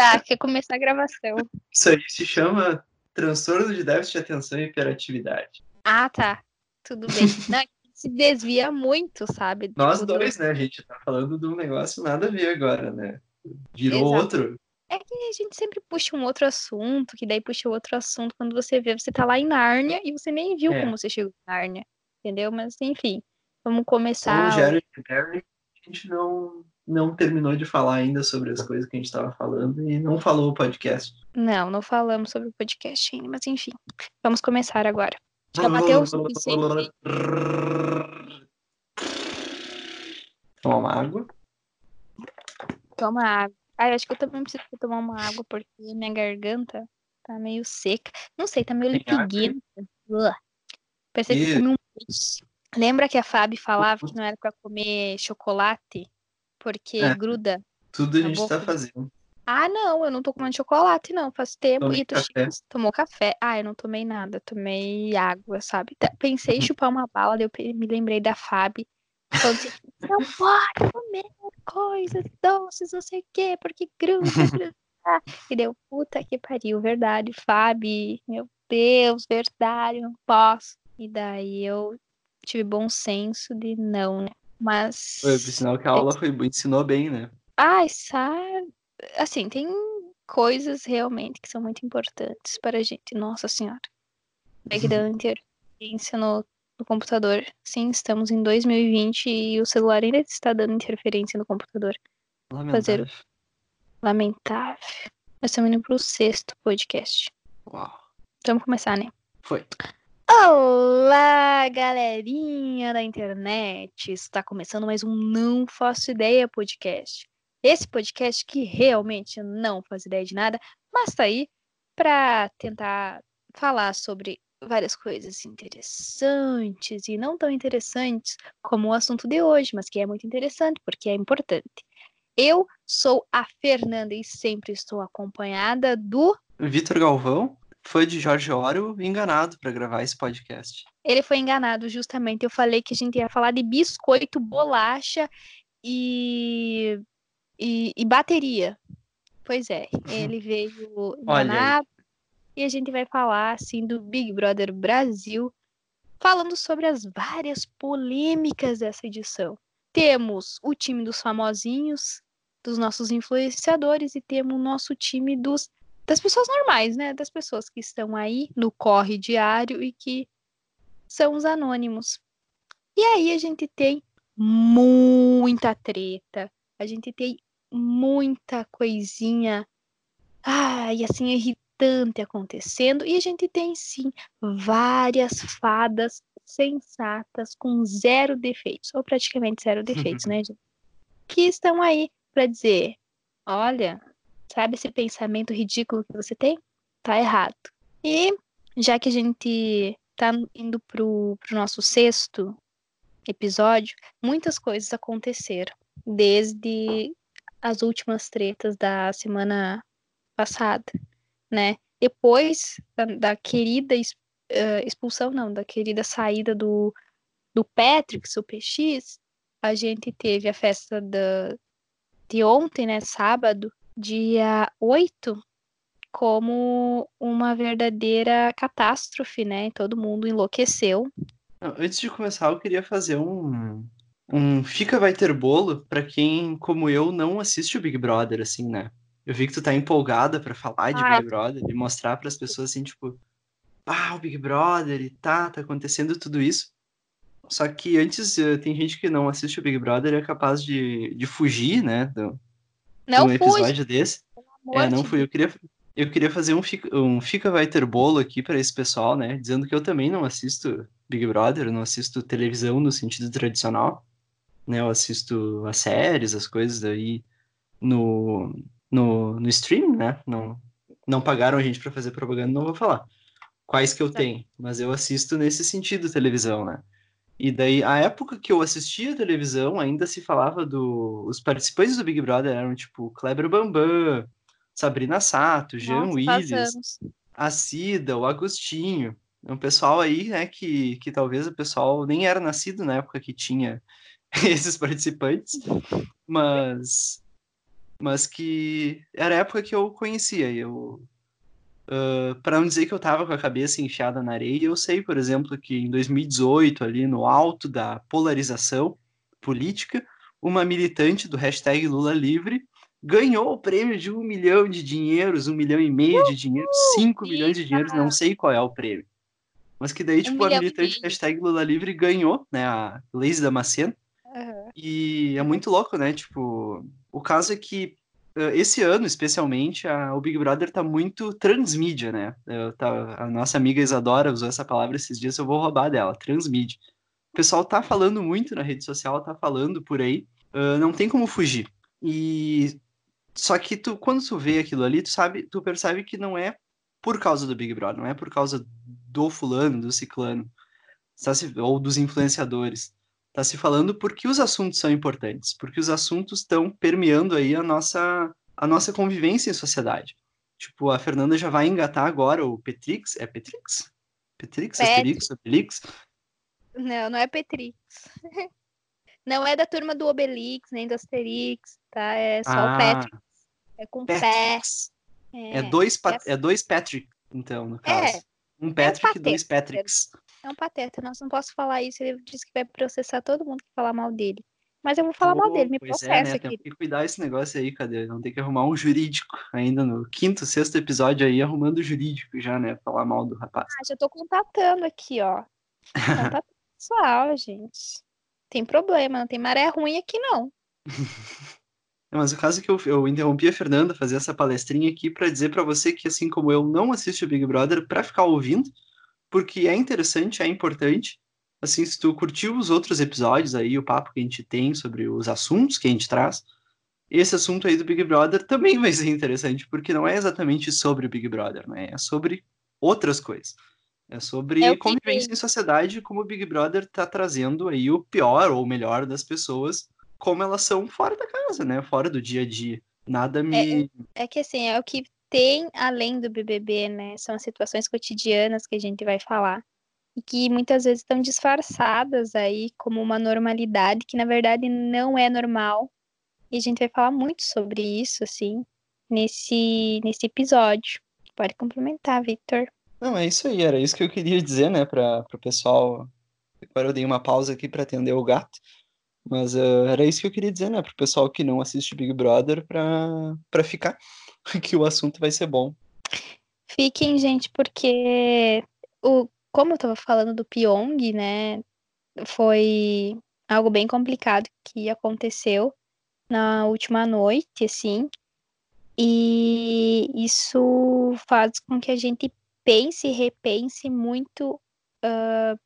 Tá, quer começar a gravação. Isso aí se chama transtorno de déficit de atenção e hiperatividade. Ah, tá. Tudo bem. Não, se desvia muito, sabe? Nós Tipo, do- dois, né? A gente tá falando de um negócio nada a ver agora, né? Virou Exato. outro. É que a gente sempre puxa um outro assunto, que daí puxa outro assunto. Quando você vê, você tá lá em Nárnia e você nem viu É. como você chegou em Nárnia. Entendeu? Mas enfim, vamos Como começar. o Jared Barry, a gente não, não terminou de falar ainda sobre as coisas que a gente tava falando e não falou o podcast. Não, não falamos sobre o podcast ainda, mas enfim. Vamos começar agora. Já bateu o suficiente? Tomar uma água. Toma água. Ah, eu acho que eu também preciso tomar uma água, porque minha garganta tá meio seca. Não sei, tá meio lipiguenta. Parece que comi um peixe. Lembra que a Fabi falava que não era pra comer chocolate? Porque É. gruda. Tudo a gente boca. tá fazendo. Ah, não, eu não tô comendo chocolate, não. Faz tempo. Tomei E tu café. tomou café. Ah, eu não tomei nada. Tomei água, sabe? Tá- Pensei em chupar uma bala, daí eu me lembrei da Fabi. Falando assim, não pode comer coisas doces, não sei o quê, porque gruda. gruda." E deu, puta que pariu, verdade, Fabi. Meu Deus, verdade, não posso. E daí eu tive bom senso de não, né? Mas. Foi, sinal que a aula foi, ensinou bem, né? Ai, sabe? Assim, tem coisas realmente que são muito importantes para a gente. Nossa Senhora. Dando interferência no, computador. Sim, estamos em 2020 e o celular ainda está dando interferência no computador. Lamentável. Lamentável. Nós estamos indo pro sexto podcast. Uau. Vamos começar, né? Foi. Olá, galerinha da internet! Está começando mais um Não Faço Ideia podcast. Esse podcast que realmente não faz ideia de nada, mas tá aí para tentar falar sobre várias coisas interessantes e não tão interessantes como o assunto de hoje, mas que é muito interessante porque é importante. Eu sou a Fernanda e sempre estou acompanhada do Vitor Galvão foi de Jorge Orwell enganado pra gravar esse podcast. Ele foi enganado, justamente. Eu falei que a gente ia falar de biscoito, bolacha e, e, e bateria. Pois é, ele veio enganado e a gente vai falar assim do Big Brother Brasil, falando sobre as várias polêmicas dessa edição. Temos o time dos famosinhos, dos nossos influenciadores e temos o nosso time dos das pessoas normais, né? Das pessoas que estão aí no corre diário e que são os anônimos. E aí a gente tem muita treta, a gente tem muita coisinha, ai, assim, irritante acontecendo, e a gente tem sim várias fadas sensatas com zero defeitos, ou praticamente zero defeitos, né, gente? Que estão aí para dizer: olha, sabe esse pensamento ridículo que você tem? Tá errado. E já que a gente tá indo pro, pro nosso sexto episódio, muitas coisas aconteceram desde as últimas tretas da semana passada, né? Depois da, da querida eh, expulsão, não, da querida saída do, do Patrick, o PX, a gente teve a festa da, de ontem, né, sábado, dia 8, como uma verdadeira catástrofe, né? Todo mundo enlouqueceu. Antes de começar, eu queria fazer um, um Fica Vai Ter Bolo pra quem, como eu, não assiste o Big Brother, assim, né? Eu vi que tu tá empolgada pra falar de Ah. Big Brother e mostrar pras pessoas, assim, tipo, ah, o Big Brother e tá, tá acontecendo tudo isso. Só que antes, eh, tem gente que não assiste o Big Brother e é capaz de, de fugir, né, do, Não um fui, episódio desse. amor É, não fui. Eu queria, eu queria fazer um fica, um fica Vai Ter Bolo aqui para esse pessoal, né? Dizendo que eu também não assisto Big Brother, não assisto televisão no sentido tradicional, né? Eu assisto as séries, as coisas aí no, no, no streaming, né? Não, não pagaram a gente para fazer propaganda, não vou falar quais que eu Tá. tenho, mas eu assisto nesse sentido televisão, né? E daí, a época que eu assistia televisão, ainda se falava do. Os participantes do Big Brother eram tipo Kleber Bambam, Sabrina Sato, Jean Nossa, Willis, a Cida, o Agostinho. É um pessoal aí, né, que, que talvez o pessoal nem era nascido na época que tinha esses participantes, mas mas que era a época que eu conhecia. Eu, uh, para não dizer que eu tava com a cabeça enfiada na areia, eu sei, por exemplo, que em 2018, ali no alto da polarização política, uma militante do hashtag Lula Livre ganhou o prêmio de um milhão de dinheiros, um milhão e meio de dinheiro, cinco milhões de dinheiros, não sei qual é o prêmio. Mas que daí, tipo, um a militante hashtag Lula Livre ganhou, né, a Leise Damasceno. Uhum. E é muito louco, né, tipo, o caso é que esse ano, especialmente, a, o Big Brother tá muito transmídia, né, eu, tá, a nossa amiga Isadora usou essa palavra esses dias, eu vou roubar dela, transmídia. O pessoal tá falando muito na rede social, tá falando por aí, uh, não tem como fugir. E só que tu, quando tu vê aquilo ali, tu sabe, tu percebe que não é por causa do Big Brother, não é por causa do fulano, do ciclano, ou dos influenciadores. Tá se falando porque os assuntos são importantes, porque os assuntos estão permeando aí a nossa, a nossa convivência em sociedade. Tipo, a Fernanda já vai engatar agora o Petrix, é Petrix? Petrix, Pet... Asterix, Obelix? Não, não é Petrix. não é da turma do Obelix, nem do Asterix, tá? É só ah. o Petrix. É com pés. É, é, dois, é, é dois Patrick, então, no é, caso. É, um Patrick e um dois Patricks. É um pateta, não, não posso falar isso. Ele disse que vai processar todo mundo que falar mal dele. Mas eu vou falar oh, mal dele, me processa é, né? Tem que cuidar esse negócio aí, cadê? Não tem que arrumar um jurídico ainda no quinto, sexto episódio aí, arrumando o jurídico já, né? Falar mal do rapaz. Ah, já tô contatando aqui, ó. Contatando pessoal, gente. Tem problema, não tem maré ruim aqui, não. Mas o caso é que eu, eu interrompi a Fernanda fazer essa palestrinha aqui para dizer para você que, assim como eu, não assiste o Big Brother para ficar ouvindo, porque é interessante, é importante. Assim, se tu curtiu os outros episódios aí, o papo que a gente tem sobre os assuntos que a gente traz, esse assunto aí do Big Brother também vai ser interessante, porque não é exatamente sobre o Big Brother, né? É sobre outras coisas. É sobre é convivência em sociedade, como o Big Brother tá trazendo aí o pior ou o melhor das pessoas como elas são fora da casa, né? Fora do dia a dia. Nada me. É, é que assim, é o que tem além do BBB, né? São as situações cotidianas que a gente vai falar. E que muitas vezes estão disfarçadas aí como uma normalidade que na verdade não é normal. E a gente vai falar muito sobre isso, assim, nesse, nesse episódio. Pode complementar, Victor. Não, é isso aí, era isso que eu queria dizer, né, para o pessoal. Agora eu dei uma pausa aqui para atender o gato. Mas uh, era isso que eu queria dizer, né? Pro pessoal que não assiste Big Brother, pra ficar, que o assunto vai ser bom. Fiquem, gente, porque o, como eu tava falando do Pyong, né? Foi algo bem complicado que aconteceu na última noite, assim. E isso faz com que a gente pense e repense muito uh,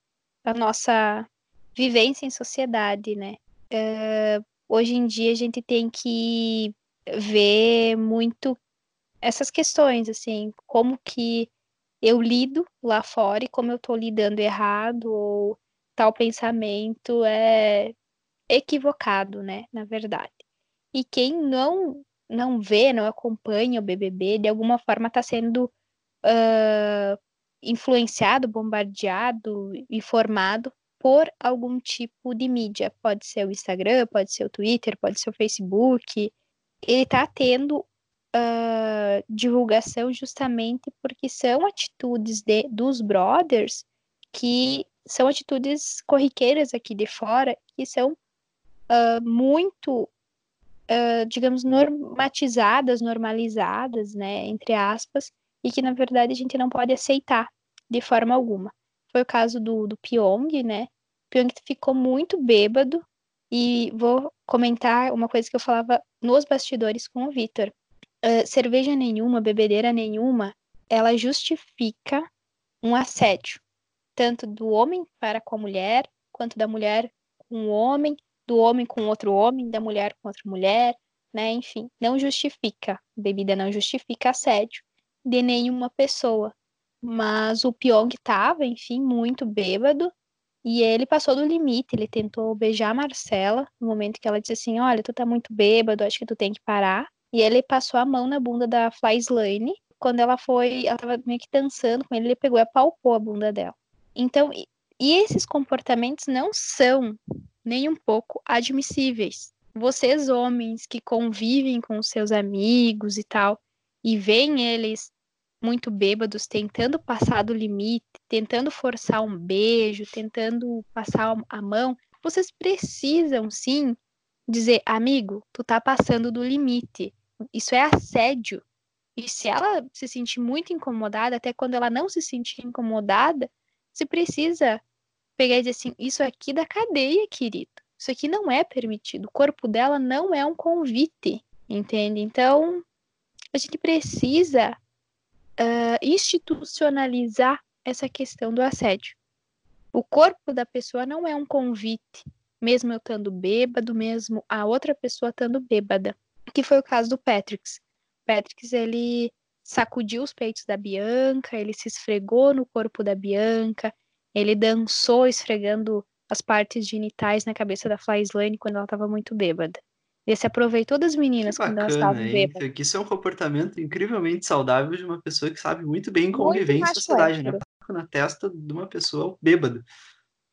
a nossa vivência em sociedade, né? uh, hoje em dia a gente tem que ver muito essas questões, assim, como que eu lido lá fora e como eu estou lidando errado ou tal pensamento é equivocado, né, na verdade. E quem não não vê, não acompanha o BBB, de alguma forma está sendo uh, influenciado, bombardeado, informado por algum tipo de mídia. Pode ser o Instagram, pode ser o Twitter, pode ser o Facebook. Ele está tendo uh, divulgação justamente porque são atitudes de, dos brothers que são atitudes corriqueiras aqui de fora que são uh, muito, uh, digamos, normatizadas, normalizadas, né, entre aspas, e que na verdade a gente não pode aceitar de forma alguma. Foi o caso do, do Pyong, né, Pyong ficou muito bêbado e vou comentar uma coisa que eu falava nos bastidores com o Vitor. Uh, cerveja nenhuma, bebedeira nenhuma, ela justifica um assédio, tanto do homem para com a mulher, quanto da mulher com o homem, do homem com outro homem, da mulher com outra mulher, né? Enfim, não justifica, bebida não justifica assédio de nenhuma pessoa. Mas o Pyong estava, enfim, muito bêbado e ele passou do limite, ele tentou beijar a Marcela no momento que ela disse assim: Olha, tu tá muito bêbado, acho que tu tem que parar. E ele passou a mão na bunda da Fly Slane. Quando ela foi, ela tava meio que dançando com ele, ele pegou e apalpou a bunda dela. Então, e, e esses comportamentos não são nem um pouco admissíveis. vocês homens que convivem com seus amigos e tal, e veem eles muito bêbados, tentando passar do limite, tentando forçar um beijo, tentando passar a mão, vocês precisam sim dizer, amigo, tu tá passando do limite. Isso é assédio. E se ela se sentir muito incomodada, até quando ela não se sentir incomodada, você precisa pegar e dizer assim: isso aqui da cadeia, querido. Isso aqui não é permitido. O corpo dela não é um convite, entende? Então, a gente precisa uh, institucionalizar essa questão do assédio. O corpo da pessoa não é um convite, mesmo eu estando bêbado, mesmo a outra pessoa estando bêbada. Que foi o caso do Patricks. Patricks, ele sacudiu os peitos da Bianca, ele se esfregou no corpo da Bianca, ele dançou esfregando as partes genitais na cabeça da Flyslane quando ela estava muito bêbada. Ele se aproveitou das meninas bacana, quando elas estavam bêbadas. Isso é um comportamento incrivelmente saudável de uma pessoa que sabe muito bem conviver muito em sociedade, né? Na testa de uma pessoa bêbada.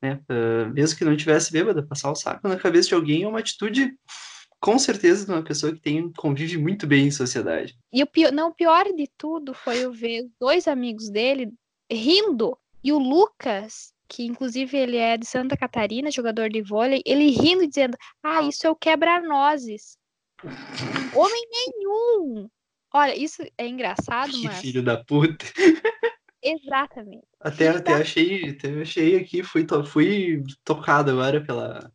Né? Uh, mesmo que não tivesse bêbada, passar o saco na cabeça de alguém é uma atitude com certeza de uma pessoa que tem convive muito bem em sociedade. E o pior, não, o pior de tudo foi eu ver dois amigos dele rindo e o Lucas que inclusive ele é de Santa Catarina, jogador de vôlei, ele rindo dizendo: "Ah, isso é o quebra-nozes". Homem nenhum. Olha, isso é engraçado, que mas filho da puta. Exatamente. Até, até achei, até achei aqui, fui, to, fui tocado agora pela.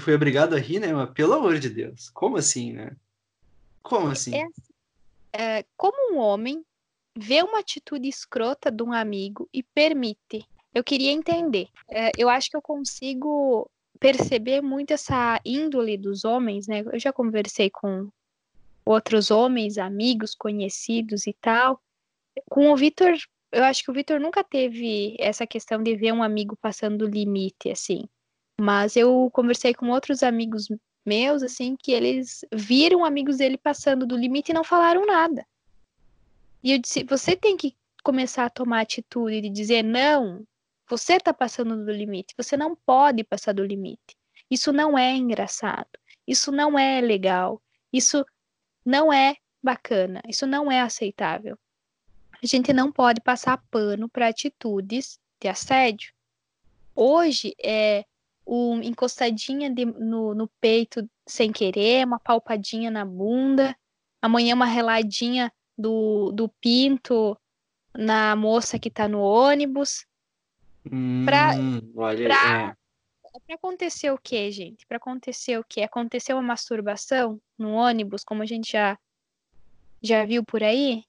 Fui obrigado a rir, né? Mas pelo amor de Deus, como assim, né? Como assim? É, é, como um homem vê uma atitude escrota de um amigo e permite eu queria entender. É, eu acho que eu consigo perceber muito essa índole dos homens, né? Eu já conversei com outros homens, amigos, conhecidos e tal. Com o Vitor, eu acho que o Vitor nunca teve essa questão de ver um amigo passando limite, assim. Mas eu conversei com outros amigos meus, assim, que eles viram amigos dele passando do limite e não falaram nada. E eu disse: você tem que começar a tomar atitude de dizer não, você está passando do limite. Você não pode passar do limite. Isso não é engraçado. Isso não é legal. Isso não é bacana. Isso não é aceitável. A gente não pode passar pano para atitudes de assédio. Hoje é uma encostadinha de, no, no peito sem querer, uma palpadinha na bunda. Amanhã uma reladinha do, do pinto na moça que está no ônibus. Pra, hum, olha, pra, é. pra acontecer o que, gente? Pra acontecer o que? Aconteceu uma masturbação no ônibus, como a gente já, já viu por aí?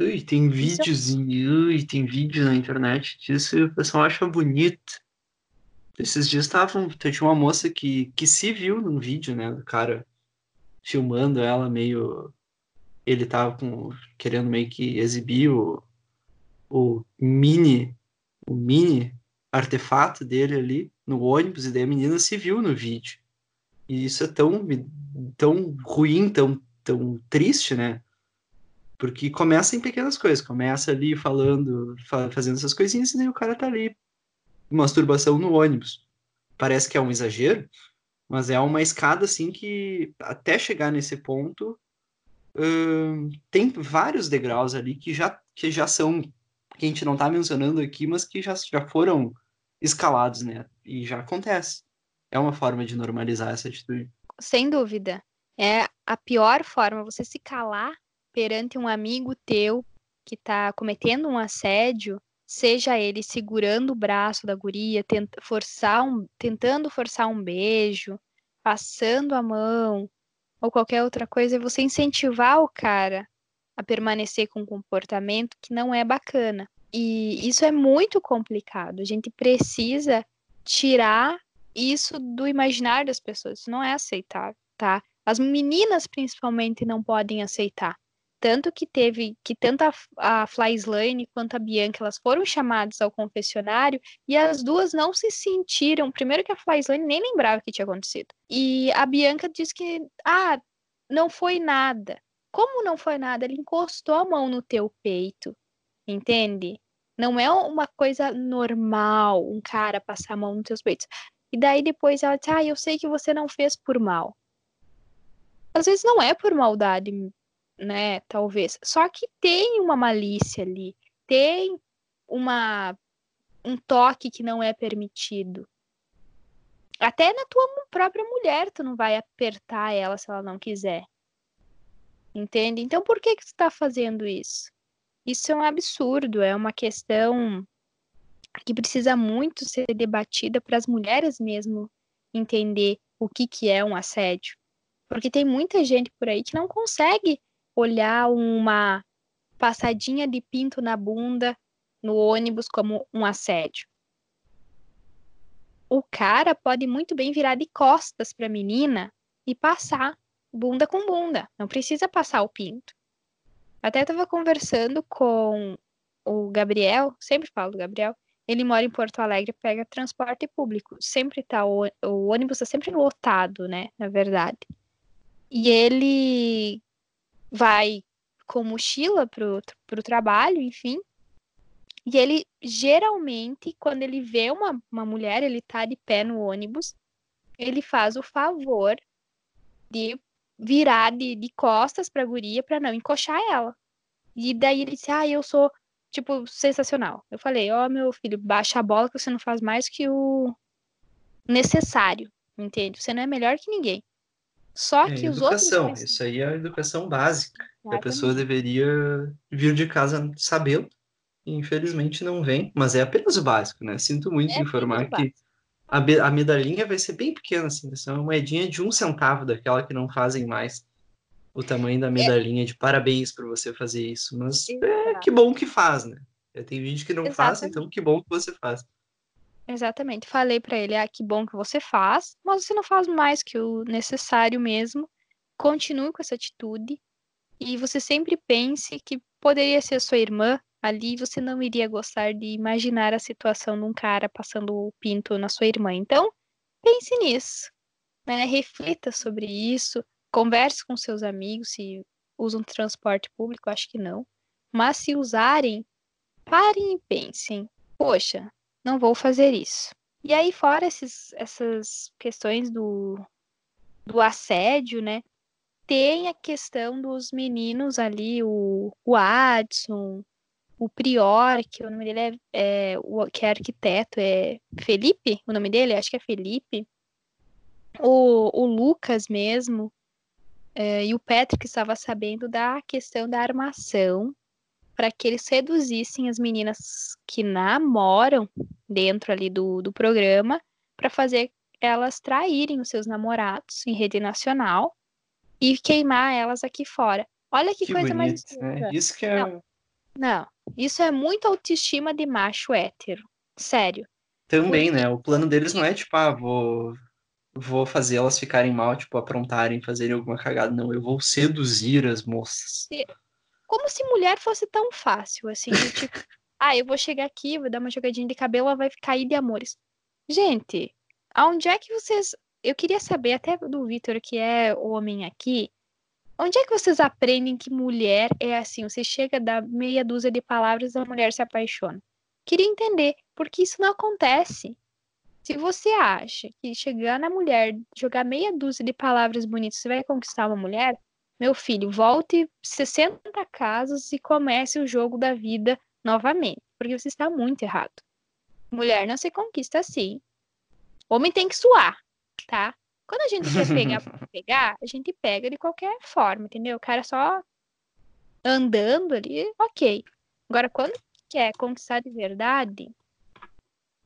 Ui, tem vídeos, ui, tem vídeos na internet disso e o pessoal acha bonito. Esses dias estavam. Tinha uma moça que, que se viu num vídeo, né? Do cara filmando ela meio. Ele tava com, querendo meio que exibir o, o mini o mini artefato dele ali no ônibus, e daí a menina se viu no vídeo. E isso é tão, tão ruim, tão, tão triste, né? Porque começa em pequenas coisas, começa ali falando, fazendo essas coisinhas, e daí o cara tá ali, masturbação no ônibus. Parece que é um exagero, mas é uma escada assim que até chegar nesse ponto uh, tem vários degraus ali que já, que já são que a gente não está mencionando aqui, mas que já, já foram escalados, né? E já acontece. É uma forma de normalizar essa atitude. Sem dúvida. É a pior forma você se calar perante um amigo teu que está cometendo um assédio, seja ele segurando o braço da guria, tent, forçar um, tentando forçar um beijo, passando a mão, ou qualquer outra coisa, é você incentivar o cara a permanecer com um comportamento que não é bacana. E isso é muito complicado. A gente precisa tirar isso do imaginário das pessoas. Isso não é aceitável, tá? As meninas principalmente não podem aceitar. Tanto que teve que tanto a, a Flyslane quanto a Bianca elas foram chamadas ao confessionário e as duas não se sentiram. Primeiro que a Flyslane nem lembrava o que tinha acontecido. E a Bianca disse que ah, não foi nada. Como não foi nada, ele encostou a mão no teu peito, entende? Não é uma coisa normal um cara passar a mão nos teus peitos. E daí depois ela disse: Ah, eu sei que você não fez por mal. Às vezes não é por maldade, né? Talvez. Só que tem uma malícia ali, tem uma um toque que não é permitido. Até na tua própria mulher, tu não vai apertar ela se ela não quiser. Entende? Então por que que tu tá fazendo isso? Isso é um absurdo, é uma questão que precisa muito ser debatida para as mulheres mesmo entender o que, que é um assédio. Porque tem muita gente por aí que não consegue olhar uma passadinha de pinto na bunda no ônibus como um assédio. O cara pode muito bem virar de costas para a menina e passar bunda com bunda, não precisa passar o pinto. Até estava conversando com o Gabriel, sempre falo do Gabriel, ele mora em Porto Alegre, pega transporte público. Sempre tá, o, o ônibus está sempre lotado, né? Na verdade. E ele vai com mochila pro, pro trabalho, enfim. E ele, geralmente, quando ele vê uma, uma mulher, ele tá de pé no ônibus, ele faz o favor de virar de, de costas pra guria pra não encoxar ela. E daí ele disse, ah, eu sou tipo, sensacional. Eu falei, ó, oh, meu filho, baixa a bola que você não faz mais que o necessário, entende? Você não é melhor que ninguém. Só é, que educação, os outros. Isso aí é a educação básica. Exatamente. A pessoa deveria vir de casa sabendo. Infelizmente não vem, mas é apenas o básico, né? Sinto muito é informar que a, a medalhinha vai ser bem pequena, assim, vai ser uma moedinha de um centavo daquela que não fazem mais o tamanho da é. medalhinha é. de parabéns por você fazer isso. Mas é, que bom que faz, né? Tem gente que não Exatamente. faz, então que bom que você faz. Exatamente. Falei para ele, ah, que bom que você faz, mas você não faz mais que o necessário mesmo. Continue com essa atitude e você sempre pense que poderia ser sua irmã ali, você não iria gostar de imaginar a situação de um cara passando o pinto na sua irmã. Então, pense nisso, né? Reflita sobre isso, Converse com seus amigos se usam transporte público, acho que não. Mas se usarem, parem e pensem: poxa, não vou fazer isso. E aí, fora esses, essas questões do, do assédio, né? Tem a questão dos meninos ali, o, o Adson, o Prior, que o nome dele é, é, o, que é arquiteto, é Felipe, o nome dele? Acho que é Felipe. O, o Lucas mesmo, Uh, e o Patrick estava sabendo da questão da armação para que eles seduzissem as meninas que namoram dentro ali do, do programa para fazer elas traírem os seus namorados em rede nacional e queimar elas aqui fora. Olha que, que coisa bonito, mais. Né? Isso que é. Não, não, isso é muita autoestima de macho hétero. Sério. Também, Porque... né? O plano deles não é tipo, ah, vou vou fazer elas ficarem mal, tipo, aprontarem, fazerem alguma cagada. Não, eu vou seduzir as moças. Como se mulher fosse tão fácil, assim, tipo, ah, eu vou chegar aqui, vou dar uma jogadinha de cabelo, ela vai cair de amores. Gente, aonde é que vocês. Eu queria saber, até do Vitor, que é homem aqui, onde é que vocês aprendem que mulher é assim? Você chega, dá meia dúzia de palavras, a mulher se apaixona. Queria entender, porque isso não acontece. Se você acha que chegar na mulher, jogar meia dúzia de palavras bonitas, você vai conquistar uma mulher, meu filho, volte 60 casas e comece o jogo da vida novamente, porque você está muito errado. Mulher não se conquista assim. Homem tem que suar, tá? Quando a gente quer pegar pegar, a gente pega de qualquer forma, entendeu? O cara só andando ali, ok. Agora, quando quer conquistar de verdade,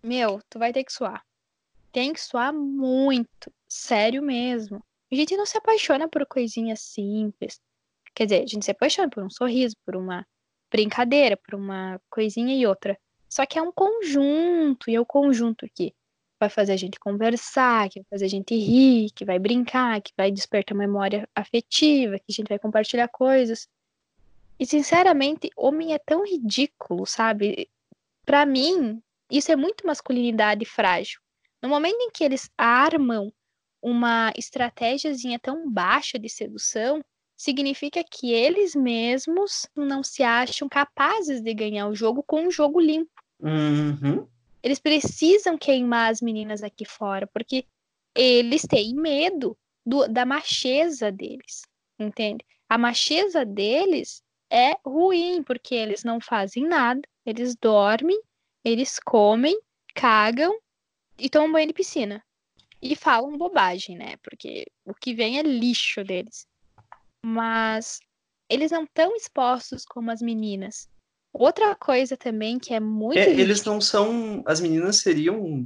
meu, tu vai ter que suar tem que soar muito, sério mesmo. A gente não se apaixona por coisinhas simples. Quer dizer, a gente se apaixona por um sorriso, por uma brincadeira, por uma coisinha e outra. Só que é um conjunto, e é o conjunto que vai fazer a gente conversar, que vai fazer a gente rir, que vai brincar, que vai despertar memória afetiva, que a gente vai compartilhar coisas. E sinceramente, homem é tão ridículo, sabe? Para mim, isso é muito masculinidade frágil. No momento em que eles armam uma estratégiazinha tão baixa de sedução, significa que eles mesmos não se acham capazes de ganhar o jogo com um jogo limpo. Uhum. Eles precisam queimar as meninas aqui fora, porque eles têm medo do, da macheza deles, entende? A macheza deles é ruim, porque eles não fazem nada, eles dormem, eles comem, cagam e tomam banho de piscina. E falam bobagem, né? Porque o que vem é lixo deles. Mas eles não estão expostos como as meninas. Outra coisa também que é muito. É, eles não são. As meninas seriam,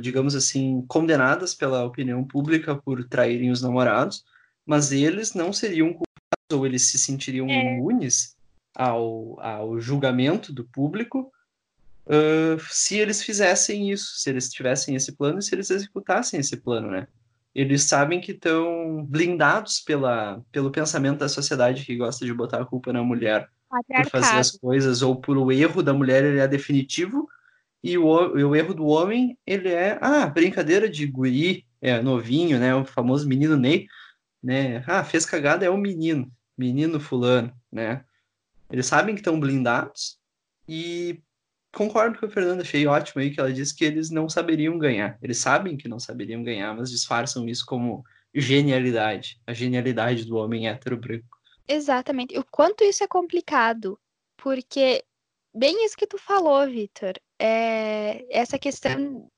digamos assim, condenadas pela opinião pública por traírem os namorados, mas eles não seriam culpados ou eles se sentiriam é. imunes ao, ao julgamento do público uh, se eles fizessem isso, se eles tivessem esse plano e se eles executassem esse plano, né? Eles sabem que estão blindados pela, pelo pensamento da sociedade que gosta de botar a culpa na mulher por fazer as coisas, ou por o erro da mulher, ele é definitivo, e o, o erro do homem, ele é, ah, brincadeira de guri, é novinho, né, o famoso menino Ney, né, ah, fez cagada é o menino, menino fulano, né, eles sabem que estão blindados, e concordo com a Fernanda, achei ótimo aí que ela disse que eles não saberiam ganhar, eles sabem que não saberiam ganhar, mas disfarçam isso como genialidade, a genialidade do homem hétero branco. Exatamente. O quanto isso é complicado, porque bem isso que tu falou, Vitor, é essa questão.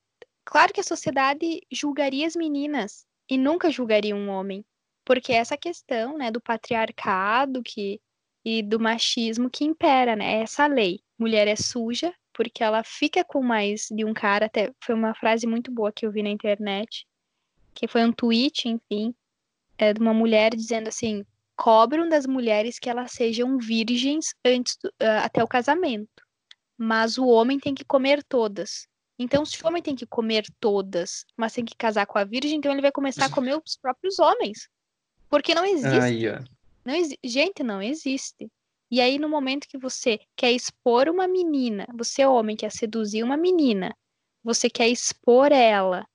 Claro que a sociedade julgaria as meninas e nunca julgaria um homem, porque essa questão, né, do patriarcado que e do machismo que impera, né? Essa lei. Mulher é suja porque ela fica com mais de um cara, até foi uma frase muito boa que eu vi na internet, que foi um tweet, enfim, é de uma mulher dizendo assim: cobram das mulheres que elas sejam virgens antes do, uh, até o casamento. Mas o homem tem que comer todas. Então, se o homem tem que comer todas, mas tem que casar com a virgem, então ele vai começar a comer os próprios homens. Porque não existe. Ai, não exi gente, não existe. E aí, no momento que você quer expor uma menina, você, homem, quer seduzir uma menina, você quer expor ela,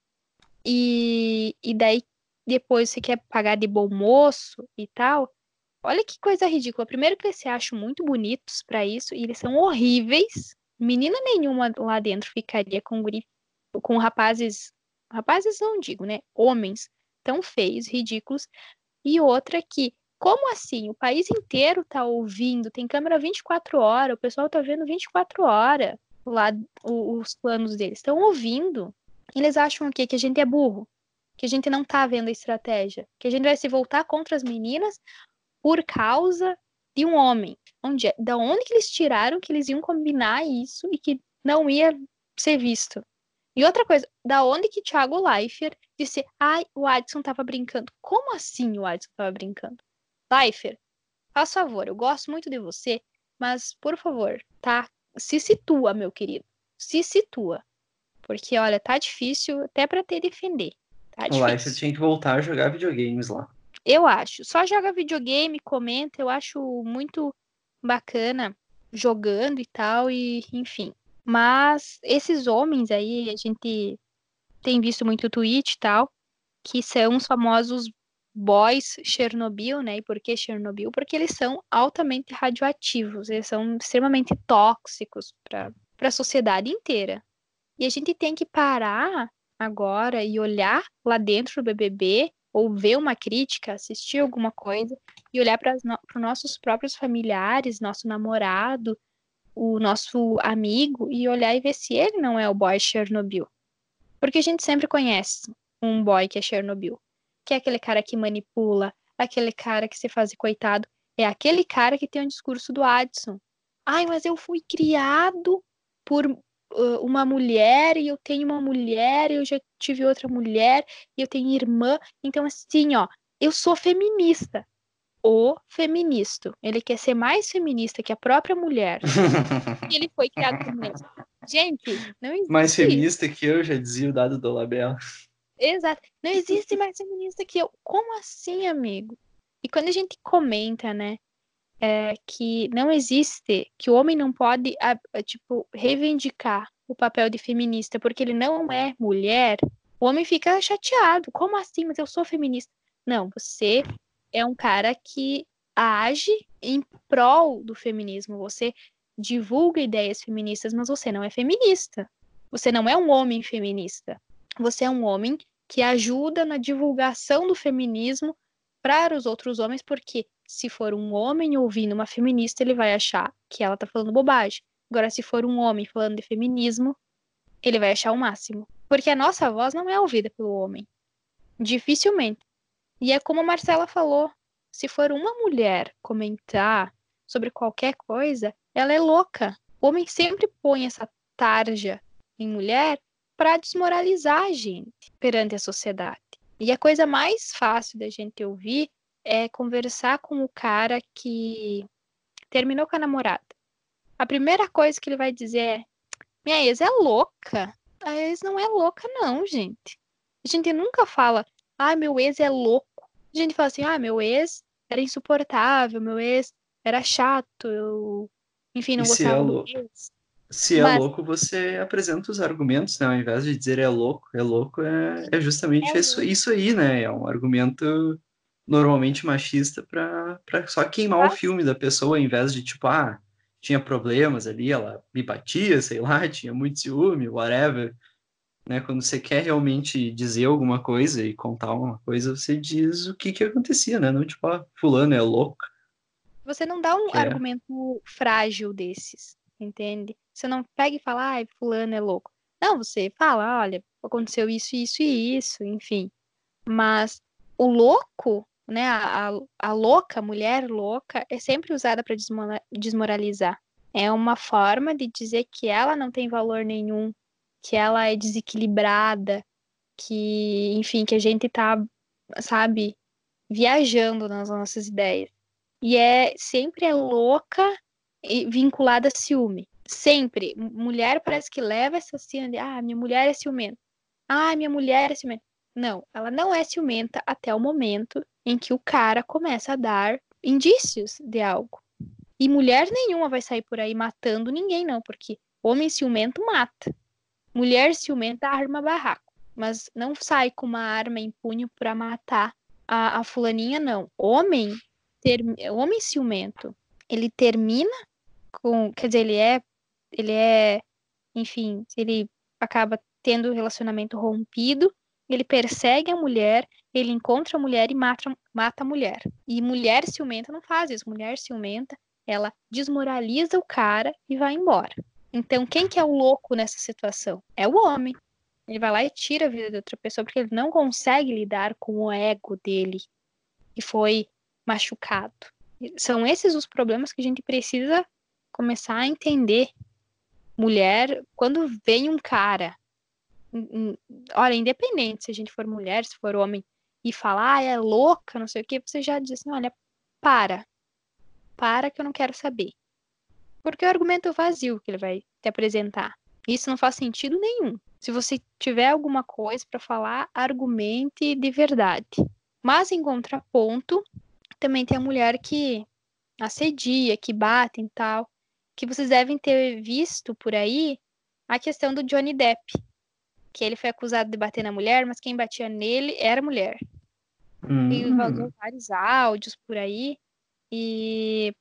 e, e daí depois você quer pagar de bom moço e tal. Olha que coisa ridícula. Primeiro que eles se acham muito bonitos para isso e eles são horríveis. Menina nenhuma lá dentro ficaria com guri, com rapazes, rapazes não digo, né? Homens tão feios, ridículos. E outra que, como assim? O país inteiro tá ouvindo, tem câmera 24 horas, o pessoal tá vendo 24 horas lá os planos deles. Estão ouvindo. Eles acham o quê? Que a gente é burro que a gente não tá vendo a estratégia, que a gente vai se voltar contra as meninas por causa de um homem. Onde, é, da onde que eles tiraram que eles iam combinar isso e que não ia ser visto? E outra coisa, da onde que Thiago Leifert disse, ai, o Adson tava brincando. Como assim o Adson tava brincando? Leifert, faz favor, eu gosto muito de você, mas, por favor, tá? Se situa, meu querido. Se situa. Porque, olha, tá difícil até para te defender. Tá o Life tinha que voltar a jogar videogames lá. Eu acho. Só joga videogame, comenta, eu acho muito bacana jogando e tal, e enfim. Mas esses homens aí, a gente tem visto muito tweet e tal, que são os famosos boys Chernobyl, né? E por que Chernobyl? Porque eles são altamente radioativos, eles são extremamente tóxicos para a sociedade inteira. E a gente tem que parar agora e olhar lá dentro do BBB ou ver uma crítica, assistir alguma coisa e olhar para os nossos próprios familiares, nosso namorado, o nosso amigo e olhar e ver se ele não é o boy Chernobyl. Porque a gente sempre conhece um boy que é Chernobyl, que é aquele cara que manipula, aquele cara que se faz coitado, é aquele cara que tem o um discurso do Adson. Ai, mas eu fui criado por uma mulher e eu tenho uma mulher, eu já tive outra mulher e eu tenho irmã. Então, assim, ó, eu sou feminista. O feminista. Ele quer ser mais feminista que a própria mulher. e ele foi criado por mulher. Gente, não existe. Mais feminista que eu, já dizia o dado do Labela. Exato. Não existe mais feminista que eu. Como assim, amigo? E quando a gente comenta, né, é, que não existe, que o homem não pode, tipo, reivindicar o papel de feminista porque ele não é mulher, o homem fica chateado. Como assim? Mas eu sou feminista. Não, você é um cara que age em prol do feminismo. Você divulga ideias feministas, mas você não é feminista. Você não é um homem feminista. Você é um homem que ajuda na divulgação do feminismo para os outros homens, porque se for um homem ouvindo uma feminista, ele vai achar que ela tá falando bobagem. Agora, se for um homem falando de feminismo, ele vai achar o máximo. Porque a nossa voz não é ouvida pelo homem. Dificilmente. E é como a Marcela falou: se for uma mulher comentar sobre qualquer coisa, ela é louca. O homem sempre põe essa tarja em mulher para desmoralizar a gente perante a sociedade. E a coisa mais fácil da gente ouvir é conversar com o cara que terminou com a namorada. A primeira coisa que ele vai dizer é: minha ex é louca. A ex não é louca, não, gente. A gente nunca fala, ah, meu ex é louco. A gente fala assim, ah, meu ex era insuportável, meu ex era chato, eu, enfim, não e gostava é do ex. Se é Mas... louco, você apresenta os argumentos, né? Ao invés de dizer é louco, é louco, é, é justamente é isso, isso aí, né? É um argumento normalmente machista para só queimar ah. o filme da pessoa, ao invés de tipo, ah, tinha problemas ali, ela me batia, sei lá, tinha muito ciúme, whatever. Né? Quando você quer realmente dizer alguma coisa e contar uma coisa, você diz o que que acontecia, né? Não tipo, ah, fulano é louco. Você não dá um que é. argumento é... frágil desses, entende? Você não pega e fala, ai, fulano é louco. Não, você fala, olha, aconteceu isso, isso e isso, enfim. Mas o louco, né, a, a louca, mulher louca, é sempre usada para desmoralizar. É uma forma de dizer que ela não tem valor nenhum, que ela é desequilibrada, que, enfim, que a gente tá, sabe, viajando nas nossas ideias. E é sempre é louca e vinculada a ciúme. Sempre. Mulher parece que leva essa cena de, ah, minha mulher é ciumenta. Ah, minha mulher é ciumenta. Não, ela não é ciumenta até o momento em que o cara começa a dar indícios de algo. E mulher nenhuma vai sair por aí matando ninguém, não, porque homem ciumento mata. Mulher ciumenta arma barraco. Mas não sai com uma arma em punho para matar a, a, fulaninha, não. Homem, ter, homem ciumento, ele termina com. Quer dizer, ele é ele é, enfim, ele acaba tendo o relacionamento rompido, ele persegue a mulher, ele encontra a mulher e mata, mata a mulher. E mulher ciumenta não faz isso. Mulher ciumenta, ela desmoraliza o cara e vai embora. Então, quem que é o louco nessa situação? É o homem. Ele vai lá e tira a vida de outra pessoa porque ele não consegue lidar com o ego dele que foi machucado. São esses os problemas que a gente precisa começar a entender mulher, quando vem um cara, olha, independente se a gente for mulher, se for homem, e falar, ah, é louca, não sei o que, você já diz assim, olha, para. Para que eu não quero saber. Porque é o argumento vazio que ele vai te apresentar. Isso não faz sentido nenhum. Se você tiver alguma coisa para falar, argumente de verdade. Mas em contraponto, também tem a mulher que assedia, que bate e tal que vocês devem ter visto por aí a questão do Johnny Depp, que ele foi acusado de bater na mulher, mas quem batia nele era mulher. Hum. E vazou vários áudios por aí e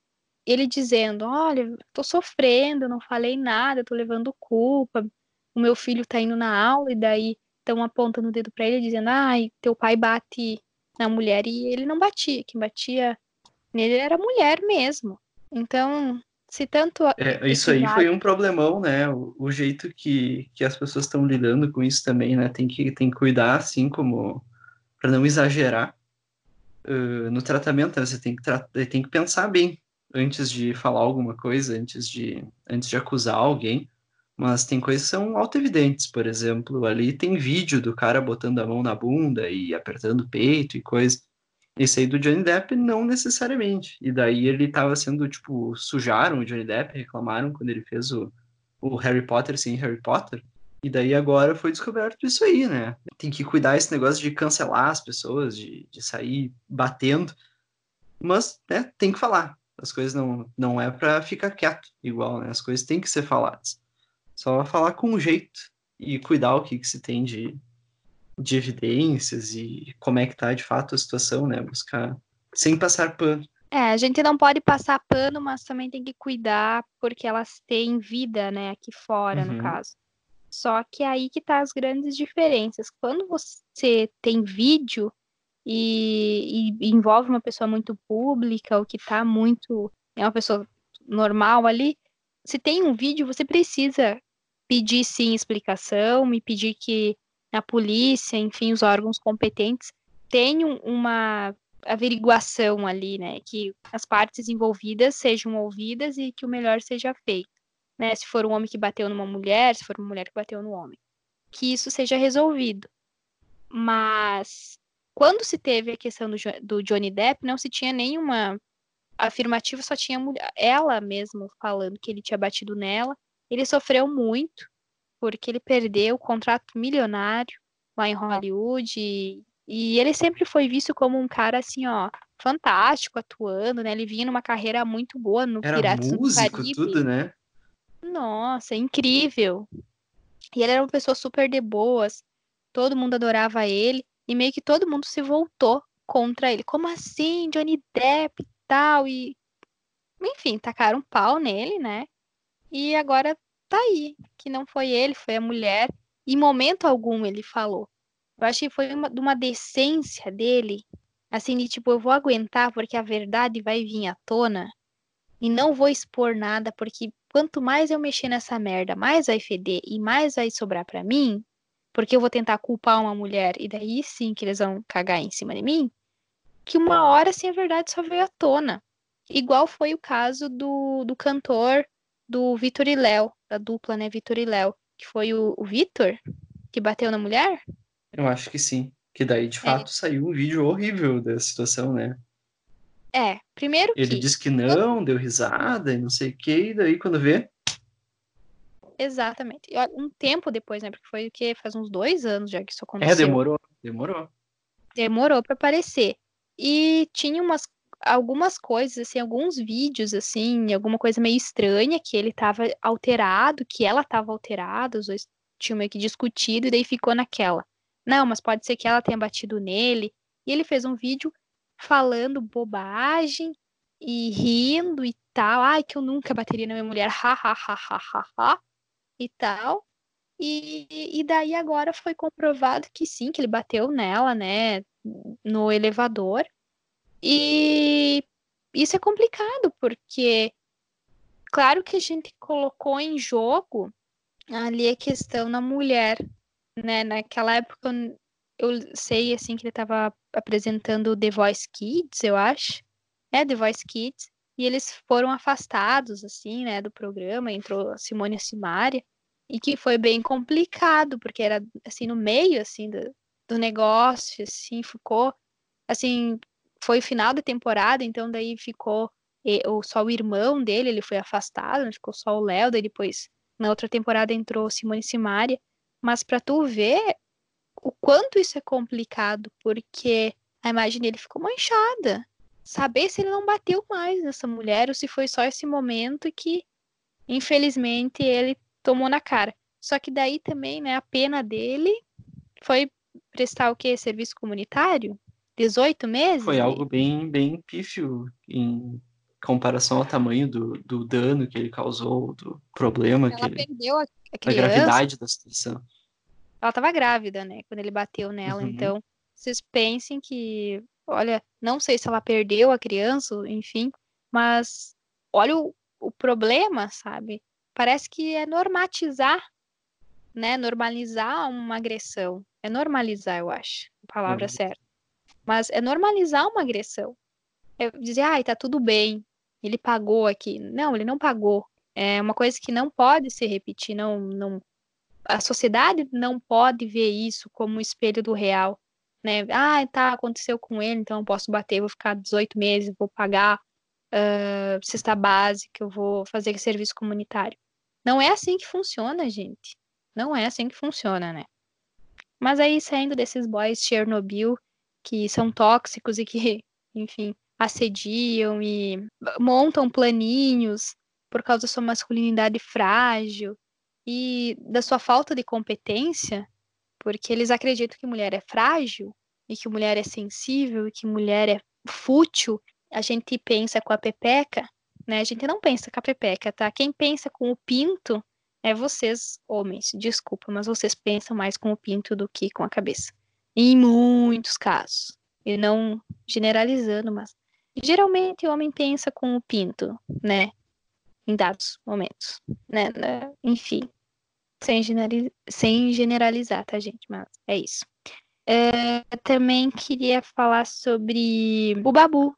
ele dizendo: Olha, tô sofrendo, não falei nada, tô levando culpa. O meu filho tá indo na aula e daí estão apontando o dedo para ele dizendo: Ai, teu pai bate na mulher e ele não batia, quem batia nele era mulher mesmo. Então, se tanto. É, isso aí foi um problemão, né? O, o, jeito que, que as pessoas estão lidando com isso também, né? Tem que, tem que cuidar, assim, como. para não exagerar uh, no tratamento, né? Você tem que, tem que pensar bem antes de falar alguma coisa, antes de, antes de acusar alguém. Mas tem coisas que são auto-evidentes, por exemplo, ali tem vídeo do cara botando a mão na bunda e apertando o peito e coisa. Esse aí do Johnny Depp, não necessariamente. E daí ele tava sendo, tipo, sujaram o Johnny Depp, reclamaram quando ele fez o, o Harry Potter sem Harry Potter. E daí agora foi descoberto isso aí, né? Tem que cuidar esse negócio de cancelar as pessoas, de, de sair batendo. Mas, né, tem que falar. As coisas não, não é para ficar quieto igual, né? As coisas têm que ser faladas. Só falar com jeito e cuidar o que, que se tem de, de evidências e como é que tá de fato a situação, né? Buscar sem passar pano. É, a gente não pode passar pano, mas também tem que cuidar porque elas têm vida, né, aqui fora, uhum. no caso. Só que é aí que tá as grandes diferenças. Quando você tem vídeo e, e envolve uma pessoa muito pública, ou que tá muito. é uma pessoa normal ali, se tem um vídeo, você precisa pedir sim explicação e pedir que a polícia, enfim, os órgãos competentes tenham uma averiguação ali, né? Que as partes envolvidas sejam ouvidas e que o melhor seja feito, né? Se for um homem que bateu numa mulher, se for uma mulher que bateu no homem, que isso seja resolvido. Mas quando se teve a questão do, do Johnny Depp, não se tinha nenhuma afirmativa, só tinha ela mesmo falando que ele tinha batido nela. Ele sofreu muito porque ele perdeu o contrato milionário lá em Hollywood e e ele sempre foi visto como um cara assim, ó, fantástico atuando, né? Ele vinha numa carreira muito boa no era Piratas músico, do Caribe. tudo, né? Nossa, incrível. E ele era uma pessoa super de boas. Todo mundo adorava ele e meio que todo mundo se voltou contra ele. Como assim, Johnny Depp e tal e enfim, tacaram um pau nele, né? E agora tá aí, que não foi ele, foi a mulher. Em momento algum ele falou eu acho que foi uma, de uma decência dele, assim, de tipo, eu vou aguentar porque a verdade vai vir à tona e não vou expor nada, porque quanto mais eu mexer nessa merda, mais vai feder e mais vai sobrar para mim, porque eu vou tentar culpar uma mulher e daí sim que eles vão cagar em cima de mim, que uma hora assim a verdade só veio à tona. Igual foi o caso do, do cantor do Vitor e Léo, da dupla, né, Vitor e Léo, que foi o, o Vitor que bateu na mulher. Eu acho que sim. Que daí, de é. fato, é. saiu um vídeo horrível da situação, né? É, primeiro Ele que... disse que não, deu risada e não sei o que, e daí quando vê... Exatamente. Um tempo depois, né? Porque foi o que? Faz uns dois anos já que isso aconteceu. É, demorou, demorou. Demorou para aparecer. E tinha umas algumas coisas, assim, alguns vídeos, assim, alguma coisa meio estranha, que ele tava alterado, que ela tava alterada, os dois tinham meio que discutido, e daí ficou naquela. Não, mas pode ser que ela tenha batido nele. E ele fez um vídeo falando bobagem e rindo e tal. Ai, que eu nunca bateria na minha mulher, ha, ha, ha, ha, ha, ha e tal. E, e daí agora foi comprovado que sim, que ele bateu nela, né, no elevador. E isso é complicado, porque claro que a gente colocou em jogo ali a questão na mulher, né, naquela época eu sei assim que ele estava apresentando The Voice Kids, eu acho. É, The Voice Kids. E eles foram afastados, assim, né, do programa. Entrou a Simone a Simária. E que foi bem complicado, porque era, assim, no meio, assim, do, do negócio, assim, ficou, assim, foi final da temporada, então daí ficou só o irmão dele, ele foi afastado, né, ficou só o Léo, daí depois, na outra temporada, entrou Simone Simária. Mas para tu ver o quanto isso é complicado, porque a imagem dele ficou manchada. Saber se ele não bateu mais nessa mulher ou se foi só esse momento que, infelizmente, ele tomou na cara. Só que daí também, né, a pena dele foi prestar o quê? Serviço comunitário? 18 meses? Foi algo bem, bem pífio em comparação ao tamanho do, do dano que ele causou, do problema ela que ele... perdeu a, a criança. Gravidade da situação. Ela estava grávida, né, quando ele bateu nela, uhum. então vocês pensem que, olha, não sei se ela perdeu a criança, enfim, mas olha o, o problema, sabe? Parece que é normatizar, né, normalizar uma agressão. É normalizar, eu acho, a palavra uhum. certa. Mas é normalizar uma agressão. É dizer, ai, tá tudo bem, ele pagou aqui. Não, ele não pagou. É uma coisa que não pode se repetir, não, não, a sociedade não pode ver isso como um espelho do real, né? Ah, tá, aconteceu com ele, então eu posso bater, vou ficar 18 meses, vou pagar uh, cesta básica, eu vou fazer serviço comunitário. Não é assim que funciona, gente. Não é assim que funciona, né? Mas aí, saindo desses boys Chernobyl, que são tóxicos e que, enfim, assediam e montam planinhos por causa da sua masculinidade frágil e da sua falta de competência, porque eles acreditam que mulher é frágil e que mulher é sensível e que mulher é fútil. A gente pensa com a pepeca, né? A gente não pensa com a pepeca, tá? Quem pensa com o pinto é vocês, homens, desculpa, mas vocês pensam mais com o pinto do que com a cabeça. Em muitos casos. E não generalizando, mas geralmente o homem pensa com o pinto, né? Em dados momentos, né? né? Enfim, sem, generalizar, sem generalizar, tá, gente? Mas é isso. É, também queria falar sobre o Babu,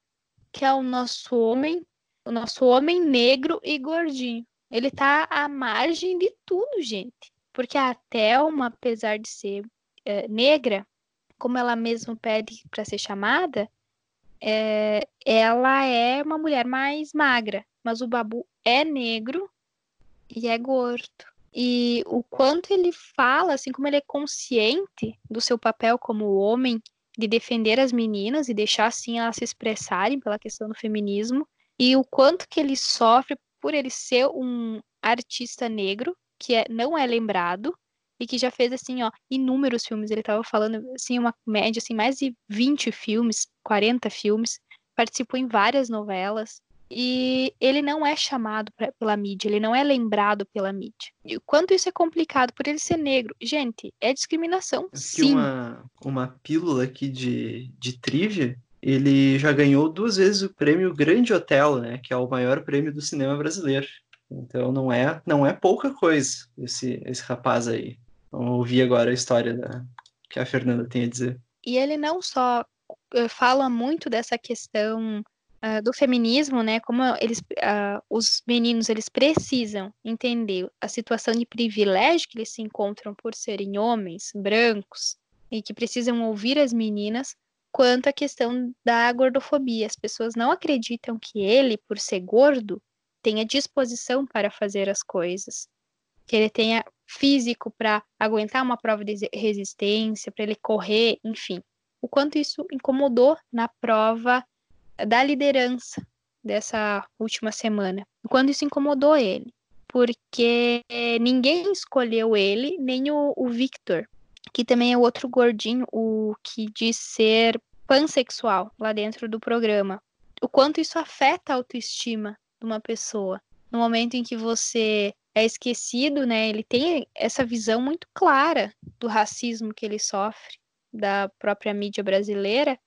que é o nosso homem, o nosso homem negro e gordinho. Ele tá à margem de tudo, gente. Porque a Thelma, apesar de ser é, negra, como ela mesma pede para ser chamada, é, ela é uma mulher mais magra. Mas o Babu é negro e é gordo. E o quanto ele fala, assim como ele é consciente do seu papel como homem, de defender as meninas e deixar assim elas se expressarem pela questão do feminismo, e o quanto que ele sofre por ele ser um artista negro, que é, não é lembrado, e que já fez, assim, ó, inúmeros filmes. Ele estava falando, assim, uma média, assim, mais de 20 filmes, 40 filmes, participou em várias novelas, e ele não é chamado pra, pela mídia, ele não é lembrado pela mídia. E o quanto isso é complicado por ele ser negro. Gente, é discriminação, sim. uma, uma pílula aqui de, de trivia. Ele já ganhou duas vezes o prêmio Grande Hotel, né? Que é o maior prêmio do cinema brasileiro. Então não é, não é pouca coisa esse, esse rapaz aí. Vamos ouvir agora a história da, que a Fernanda tem a dizer. E ele não só uh, fala muito dessa questão uh, do feminismo, né? Como eles, uh, os meninos, eles precisam entender a situação de privilégio que eles se encontram por serem homens, brancos, e que precisam ouvir as meninas, quanto a questão da gordofobia. As pessoas não acreditam que ele, por ser gordo, tenha disposição para fazer as coisas, que ele tenha físico para aguentar uma prova de resistência, para ele correr, enfim. O quanto isso incomodou na prova da liderança dessa última semana. O quanto isso incomodou ele, porque ninguém escolheu ele, nem o, o Victor, que também é outro gordinho, o que diz ser pansexual lá dentro do programa. O quanto isso afeta a autoestima de uma pessoa. No momento em que você é esquecido, né? Ele tem essa visão muito clara do racismo que ele sofre da própria mídia brasileira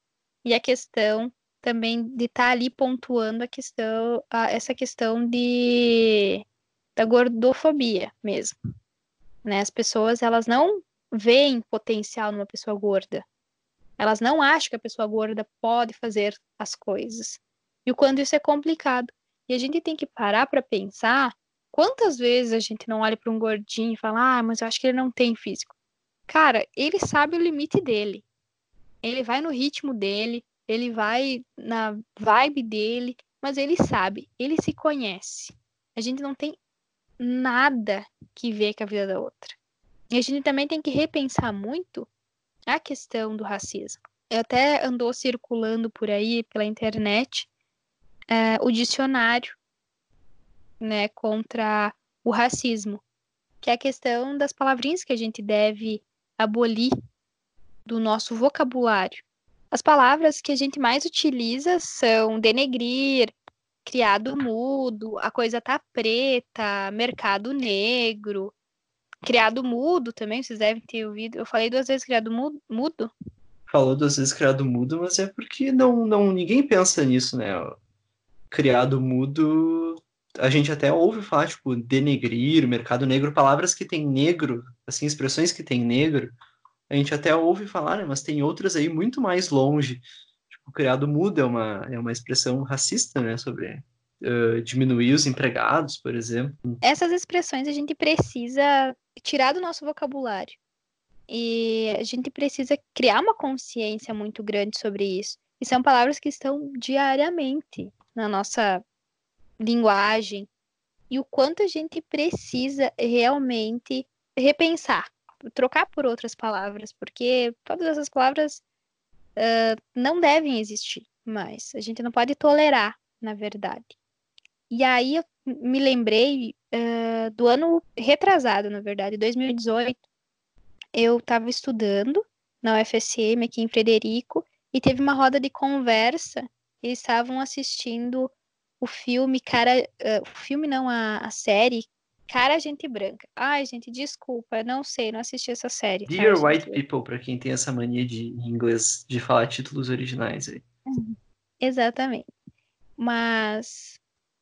e a questão também de estar tá ali pontuando a questão, a, essa questão de da gordofobia mesmo. Né? As pessoas elas não veem potencial numa pessoa gorda. Elas não acham que a pessoa gorda pode fazer as coisas. E o quanto isso é complicado. E a gente tem que parar para pensar quantas vezes a gente não olha para um gordinho e fala: "Ah, mas eu acho que ele não tem físico". Cara, ele sabe o limite dele. Ele vai no ritmo dele, ele vai na vibe dele, mas ele sabe, ele se conhece. A gente não tem nada que ver com a vida da outra. E a gente também tem que repensar muito a questão do racismo. Eu até andou circulando por aí pela internet é, o dicionário, né, contra o racismo, que é a questão das palavrinhas que a gente deve abolir do nosso vocabulário. As palavras que a gente mais utiliza são denegrir, criado mudo, a coisa tá preta, mercado negro, criado mudo também, vocês devem ter ouvido. Eu falei duas vezes criado mudo. Falou duas vezes criado mudo, mas é porque não, não ninguém pensa nisso, né? Criado mudo, a gente até ouve falar, tipo, denegrir, mercado negro, palavras que tem negro, assim, expressões que tem negro, a gente até ouve falar, né, mas tem outras aí muito mais longe. Tipo, criado mudo é uma, é uma expressão racista, né, sobre uh, diminuir os empregados, por exemplo. Essas expressões a gente precisa tirar do nosso vocabulário. E a gente precisa criar uma consciência muito grande sobre isso. E são palavras que estão diariamente na nossa linguagem. E o quanto a gente precisa realmente repensar trocar por outras palavras, porque todas essas palavras uh, não devem existir mais. A gente não pode tolerar, na verdade. E aí eu me lembrei uh, do ano retrasado, na verdade, 2018. Eu estava estudando na UFSM aqui em Frederico e teve uma roda de conversa. Eles estavam assistindo o filme, cara, uh, o filme não, a, a série Cara Gente Branca. Ai, gente, desculpa, não sei, não assisti essa série. tá, Dear gente? White People, pra quem tem essa mania de em inglês de falar títulos originais aí. Exatamente. Mas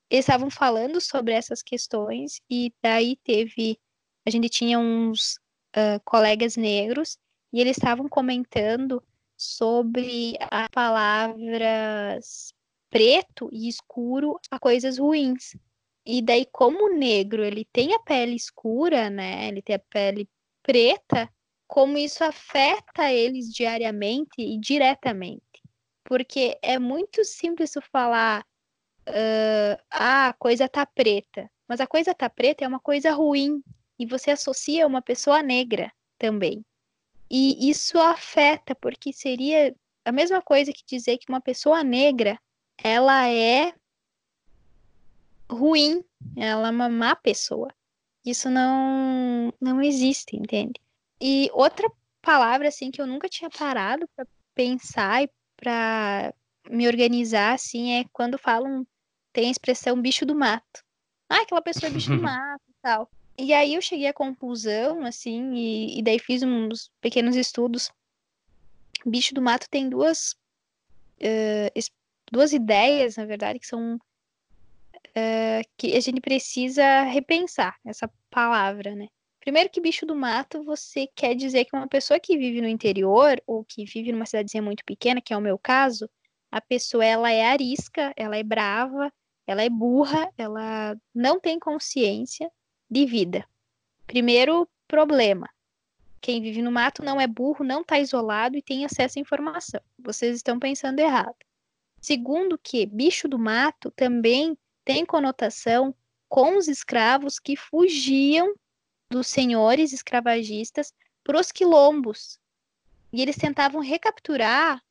eles estavam falando sobre essas questões e daí teve. A gente tinha uns ah, colegas negros e eles estavam comentando sobre as palavras preto e escuro a coisas ruins. E daí, como o negro ele tem a pele escura, né? Ele tem a pele preta, como isso afeta eles diariamente e diretamente. Porque é muito simples tu falar, ah, ah, a coisa tá preta. Mas a coisa tá preta é uma coisa ruim. E você associa uma pessoa negra também. E isso afeta, porque seria a mesma coisa que dizer que uma pessoa negra, ela é ruim, ela é uma má pessoa. Isso não não existe, entende? E outra palavra assim que eu nunca tinha parado para pensar e para me organizar assim é quando falam tem a expressão bicho do mato. Ah, aquela pessoa é bicho do mato e tal. E aí eu cheguei à conclusão, assim, e, e daí fiz uns pequenos estudos. Bicho do mato tem duas, es- duas ideias, na verdade, que são eh, que a gente precisa repensar essa palavra, né? Primeiro que bicho do mato, você quer dizer que uma pessoa que vive no interior ou que vive numa cidadezinha muito pequena, que é o meu caso, a pessoa ela é arisca, ela é brava, ela é burra, ela não tem consciência de vida. Primeiro problema. Quem vive no mato não é burro, não está isolado e tem acesso à informação. Vocês estão pensando errado. Segundo que bicho do mato também tem conotação com os escravos que fugiam dos senhores escravagistas para os quilombos. E eles tentavam recapturar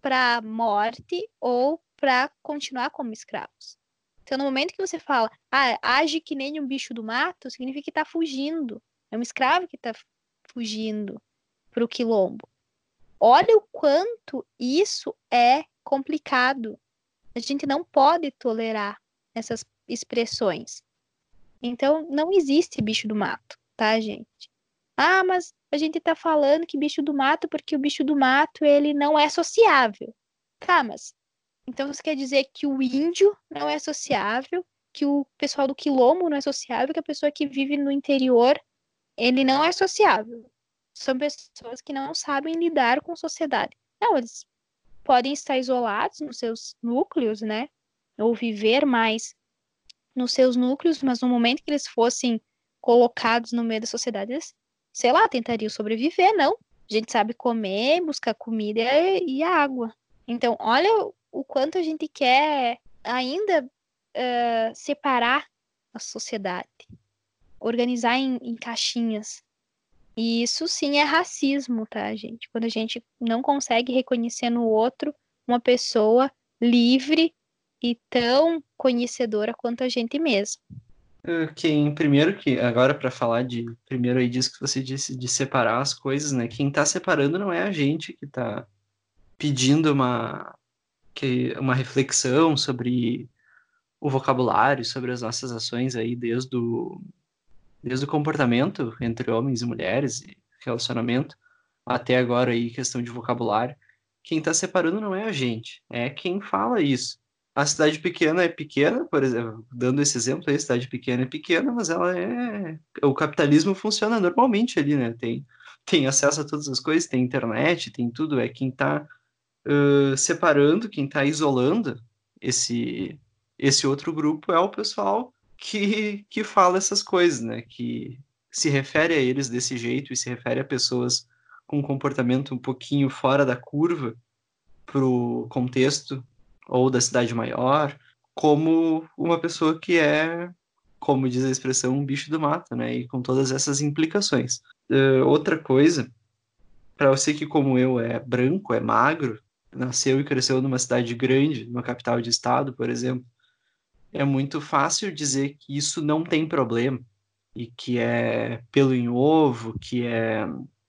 para morte ou para continuar como escravos. Então, no momento que você fala, ah, age que nem um bicho do mato, significa que está fugindo. É um escravo que está fugindo para o quilombo. Olha o quanto isso é complicado. A gente não pode tolerar essas expressões. Então, não existe bicho do mato, tá, gente? Ah, mas a gente tá falando que bicho do mato porque o bicho do mato ele não é sociável. Tá, mas então você quer dizer que o índio não é sociável, que o pessoal do quilombo não é sociável, que a pessoa que vive no interior ele não é sociável. São pessoas que não sabem lidar com sociedade. Não, eles podem estar isolados nos seus núcleos, né? Ou viver mais nos seus núcleos, mas no momento que eles fossem colocados no meio da sociedade, eles, sei lá, tentariam sobreviver, não. A gente sabe comer, buscar comida e água. Então, olha o quanto a gente quer ainda uh, separar a sociedade, organizar em, em caixinhas. E isso sim é racismo, tá, gente? Quando a gente não consegue reconhecer no outro uma pessoa livre e tão conhecedora quanto a gente mesmo. Quem primeiro que agora para falar de primeiro aí disso que você disse de separar as coisas, né? Quem tá separando não é a gente que tá pedindo uma que uma reflexão sobre o vocabulário, sobre as nossas ações aí desde o desde o comportamento entre homens e mulheres e relacionamento até agora aí questão de vocabulário. Quem está separando não é a gente, é quem fala isso. A cidade pequena é pequena, por exemplo, dando esse exemplo a cidade pequena é pequena, mas ela é. O capitalismo funciona normalmente ali, né? Tem, tem acesso a todas as coisas, tem internet, tem tudo. É quem está uh, separando, quem está isolando esse, esse outro grupo é o pessoal que, que fala essas coisas, né? Que se refere a eles desse jeito e se refere a pessoas com um comportamento um pouquinho fora da curva pro contexto ou da cidade maior, como uma pessoa que é, como diz a expressão, um bicho do mato, né? E com todas essas implicações. Uh, outra coisa, para você que, como eu, é branco, é magro, nasceu e cresceu numa cidade grande, numa capital de estado, por exemplo, é muito fácil dizer que isso não tem problema e que é pelo em ovo, que é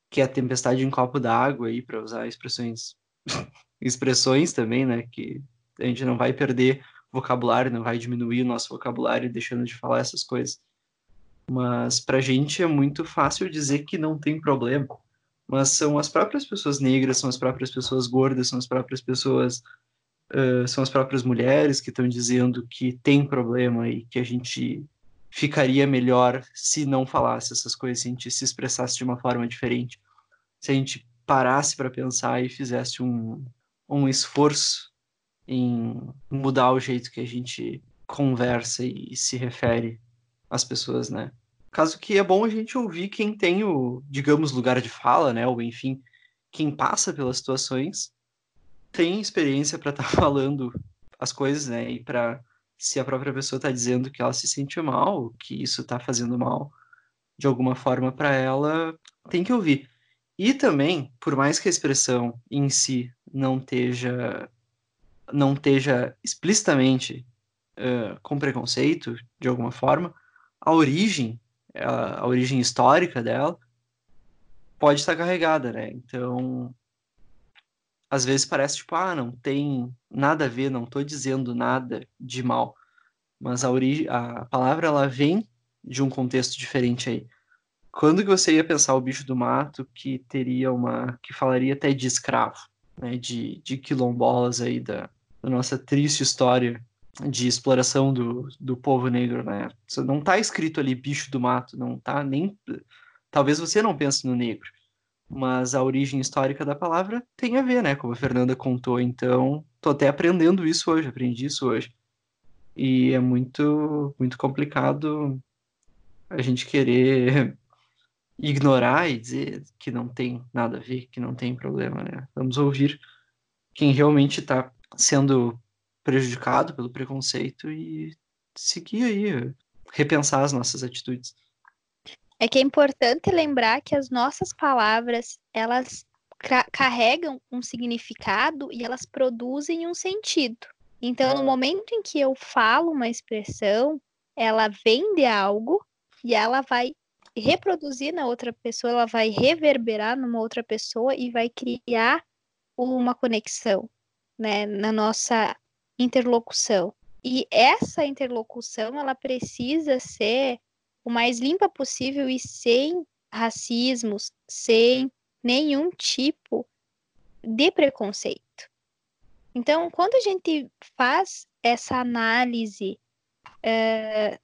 que é tempestade em copo d'água aí para usar expressões expressões também, né, que a gente não vai perder vocabulário, não vai diminuir o nosso vocabulário deixando de falar essas coisas. Mas pra gente é muito fácil dizer que não tem problema. Mas são as próprias pessoas negras, são as próprias pessoas gordas, são as próprias pessoas. Uh, são as próprias mulheres que estão dizendo que tem problema e que a gente ficaria melhor se não falasse essas coisas, se a gente se expressasse de uma forma diferente. Se a gente parasse para pensar e fizesse um, um esforço em mudar o jeito que a gente conversa e se refere às pessoas, né? Caso que é bom a gente ouvir quem tem o, digamos, lugar de fala, né? Ou enfim, quem passa pelas situações tem experiência para estar tá falando as coisas, né? E para se a própria pessoa está dizendo que ela se sente mal, que isso está fazendo mal de alguma forma para ela, tem que ouvir. E também, por mais que a expressão em si não esteja não esteja explicitamente uh, com preconceito de alguma forma, a origem, a, a origem histórica dela pode estar carregada, né? Então, às vezes parece tipo, ah, não tem nada a ver, não estou dizendo nada de mal. Mas a, origem, a palavra ela vem de um contexto diferente aí. Quando que você ia pensar o bicho do mato que teria uma. que falaria até de escravo, né? De, de quilombolas aí da, da nossa triste história de exploração do, do povo negro, né? Não está escrito ali bicho do mato, não tá nem. Talvez você não pense no negro, mas a origem histórica da palavra tem a ver, né? Como a Fernanda contou, então tô até aprendendo isso hoje, aprendi isso hoje. E é muito, muito complicado a gente querer ignorar e dizer que não tem nada a ver, que não tem problema, né? Vamos ouvir quem realmente está sendo prejudicado pelo preconceito e seguir aí, repensar as nossas atitudes. É que é importante lembrar que as nossas palavras, elas carregam um significado e elas produzem um sentido. Então, no momento em que eu falo uma expressão, ela vem de algo e ela vai reproduzir na outra pessoa, ela vai reverberar numa outra pessoa e vai criar uma conexão, né, na nossa interlocução. E essa interlocução, ela precisa ser o mais limpa possível e sem racismos, sem nenhum tipo de preconceito. Então, quando a gente faz essa análise é,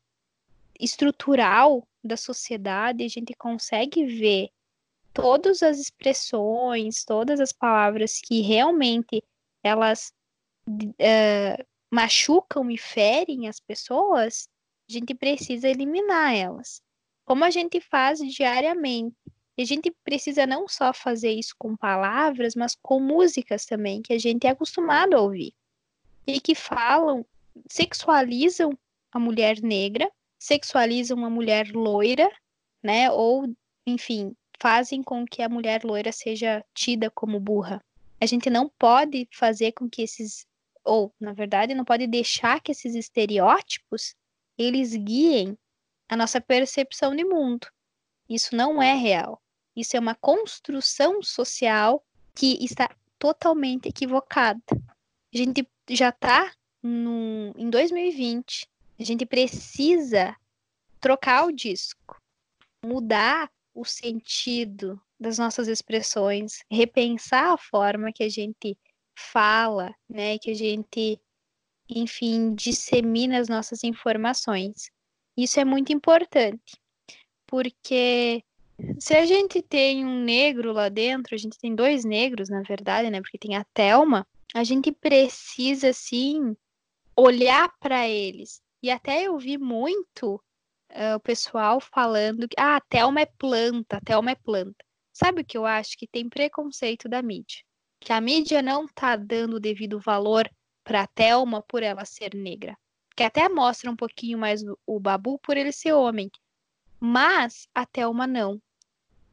estrutural da sociedade, a gente consegue ver todas as expressões, todas as palavras que realmente elas uh, machucam e ferem as pessoas, a gente precisa eliminar elas. Como a gente faz diariamente. E a gente precisa não só fazer isso com palavras, mas com músicas também, que a gente é acostumado a ouvir. E que falam, sexualizam a mulher negra, sexualizam a mulher loira, né? Ou, enfim, fazem com que a mulher loira seja tida como burra. A gente não pode fazer com que esses ou, na verdade, não pode deixar que esses estereótipos eles guiem a nossa percepção de mundo. Isso não é real. Isso é uma construção social que está totalmente equivocada. A gente já está em 2020. A gente precisa trocar o disco, mudar o sentido das nossas expressões, repensar a forma que a gente fala, né, que a gente, enfim, dissemina as nossas informações. Isso é muito importante, porque se a gente tem um negro lá dentro, a gente tem dois negros, na verdade, né, porque tem a Telma, a gente precisa, sim, olhar para eles. E até eu vi muito uh, o pessoal falando que ah, a Thelma é planta, a Thelma é planta. Sabe o que eu acho? Que tem preconceito da mídia que a mídia não está dando o devido valor para Thelma por ela ser negra. Que até mostra um pouquinho mais o, o Babu por ele ser homem. Mas a Thelma não.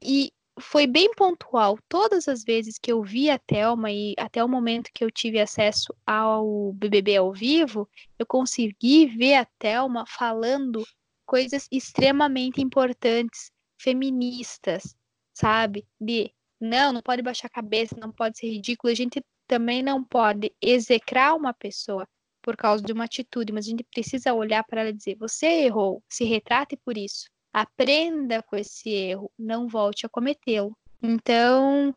E foi bem pontual. Todas as vezes que eu vi a Thelma e até o momento que eu tive acesso ao BBB ao vivo, eu consegui ver a Thelma falando coisas extremamente importantes, feministas, sabe? De não, não pode baixar a cabeça, não pode ser ridículo. A gente também não pode execrar uma pessoa por causa de uma atitude, mas a gente precisa olhar para ela e dizer: você errou, se retrate por isso. aprenda com esse erro, não volte a cometê-lo. Então,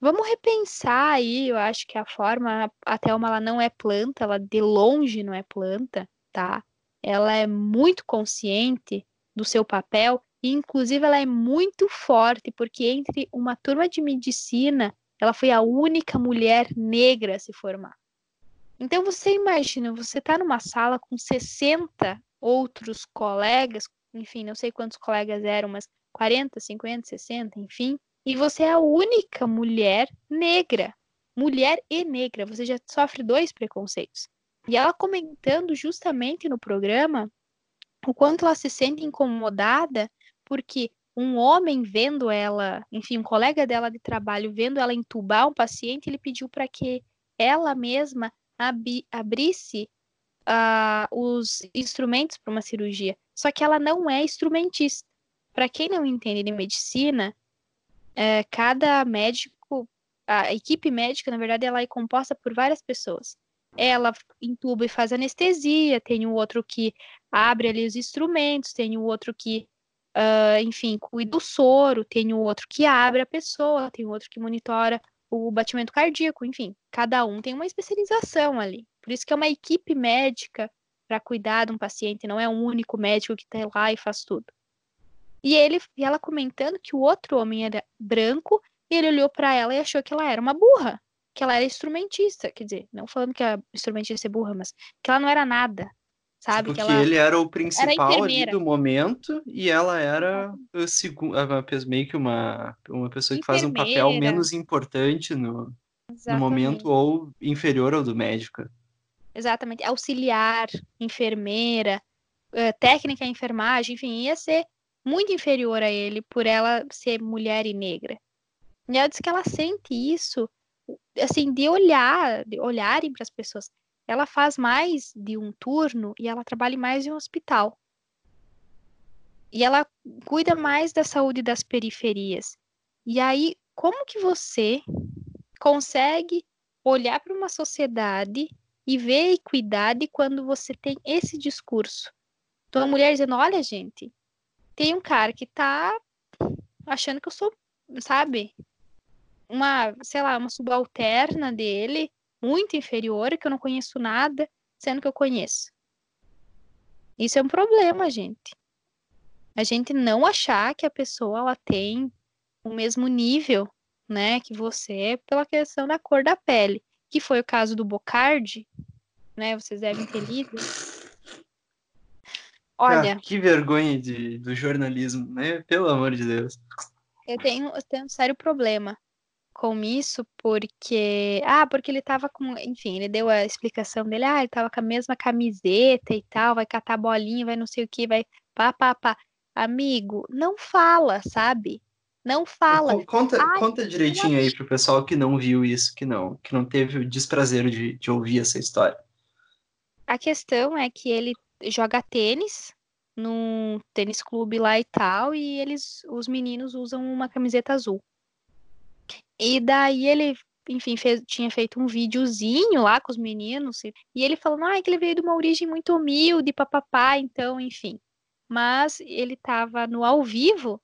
vamos repensar aí, eu acho que a forma, a Thelma ela não é planta, ela de longe não é planta, tá? Ela é muito consciente do seu papel e inclusive ela é muito forte, porque entre uma turma de medicina, ela foi a única mulher negra a se formar. Então você imagina, você está numa sala com 60 outros colegas, enfim, não sei quantos colegas eram, mas 40, 50, 60, enfim, e você é a única mulher negra. Mulher e negra, você já sofre dois preconceitos. E ela comentando justamente no programa o quanto ela se sente incomodada porque um homem vendo ela, enfim, um colega dela de trabalho vendo ela entubar um paciente, ele pediu para que ela mesma ab abrisse uh, os instrumentos para uma cirurgia. Só que ela não é instrumentista. Para quem não entende de medicina, é, cada médico, a equipe médica, na verdade, ela é composta por várias pessoas. Ela entuba e faz anestesia, tem o outro que abre ali os instrumentos, tem o outro que uh, enfim, cuida do soro, tem o outro que abre a pessoa, tem o outro que monitora o batimento cardíaco, enfim, cada um tem uma especialização ali. Por isso que é uma equipe médica para cuidar de um paciente, não é um único médico que está lá e faz tudo. E ele e ela comentando que o outro homem era branco, e ele olhou para ela e achou que ela era uma burra, que ela era instrumentista, quer dizer, não falando que a instrumentista é burra, mas que ela não era nada, sabe? Porque que ela ele era o principal ali do momento e ela era meio que uma, uma pessoa que faz um papel menos importante no, no momento ou inferior ao do médico. Exatamente. Auxiliar, enfermeira, eh, técnica enfermagem, enfim, ia ser muito inferior a ele por ela ser mulher e negra. E ela diz que ela sente isso, assim, de olhar, de olharem para as pessoas ela faz mais de um turno e ela trabalha mais em um hospital. E ela cuida mais da saúde das periferias. E aí, como que você consegue olhar para uma sociedade e ver equidade quando você tem esse discurso? Então, a mulher dizendo: olha, gente, tem um cara que tá achando que eu sou, sabe, uma, sei lá, uma subalterna dele, muito inferior, que eu não conheço nada, sendo que eu conheço. Isso é um problema, gente. A gente não achar que a pessoa ela tem o mesmo nível, né, que você pela questão da cor da pele, que foi o caso do Bocardi, né? Vocês devem ter lido. Olha, ah, que vergonha de, do jornalismo, né? Pelo amor de Deus. Eu tenho, eu tenho um sério problema com isso porque. Ah, porque ele tava com. Enfim, ele deu a explicação dele. Ah, ele tava com a mesma camiseta e tal, vai catar bolinha, vai não sei o que, vai. Pá, pá, pá. Amigo, não fala, sabe? Não fala. Conta, Ai, conta direitinho aí pro pessoal que não viu isso, que não, que não teve o desprazer de, de ouvir essa história. A questão é que ele joga tênis num tênis clube lá e tal, e eles, os meninos usam uma camiseta azul. E daí ele, enfim, fez, tinha feito um videozinho lá com os meninos, e, ele falando, ah, que ele veio de uma origem muito humilde, papapá, então, enfim. Mas ele tava no ao vivo,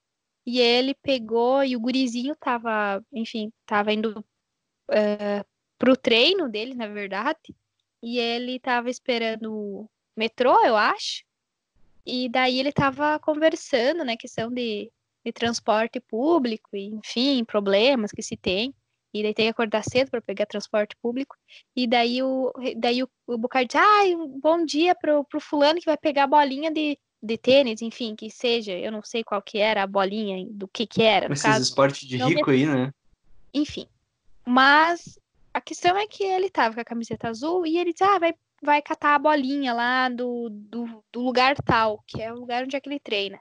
e ele pegou, e o gurizinho tava, enfim, tava indo uh, pro treino dele, na verdade, e ele tava esperando o metrô, eu acho, e daí ele tava conversando, né, questão de de transporte público, e, enfim, problemas que se tem. E daí tem que acordar cedo para pegar transporte público. E daí o, daí o, o Bucardi diz, ah, um bom dia pro, pro fulano que vai pegar a bolinha de, de tênis, enfim, que seja, eu não sei qual que era a bolinha, do que que era. Esses caso, esportes de rico aí, né? Enfim. Mas a questão é que ele tava com a camiseta azul e ele diz, ah, vai, vai catar a bolinha lá do, do, do lugar tal, que é o lugar onde é que ele treina.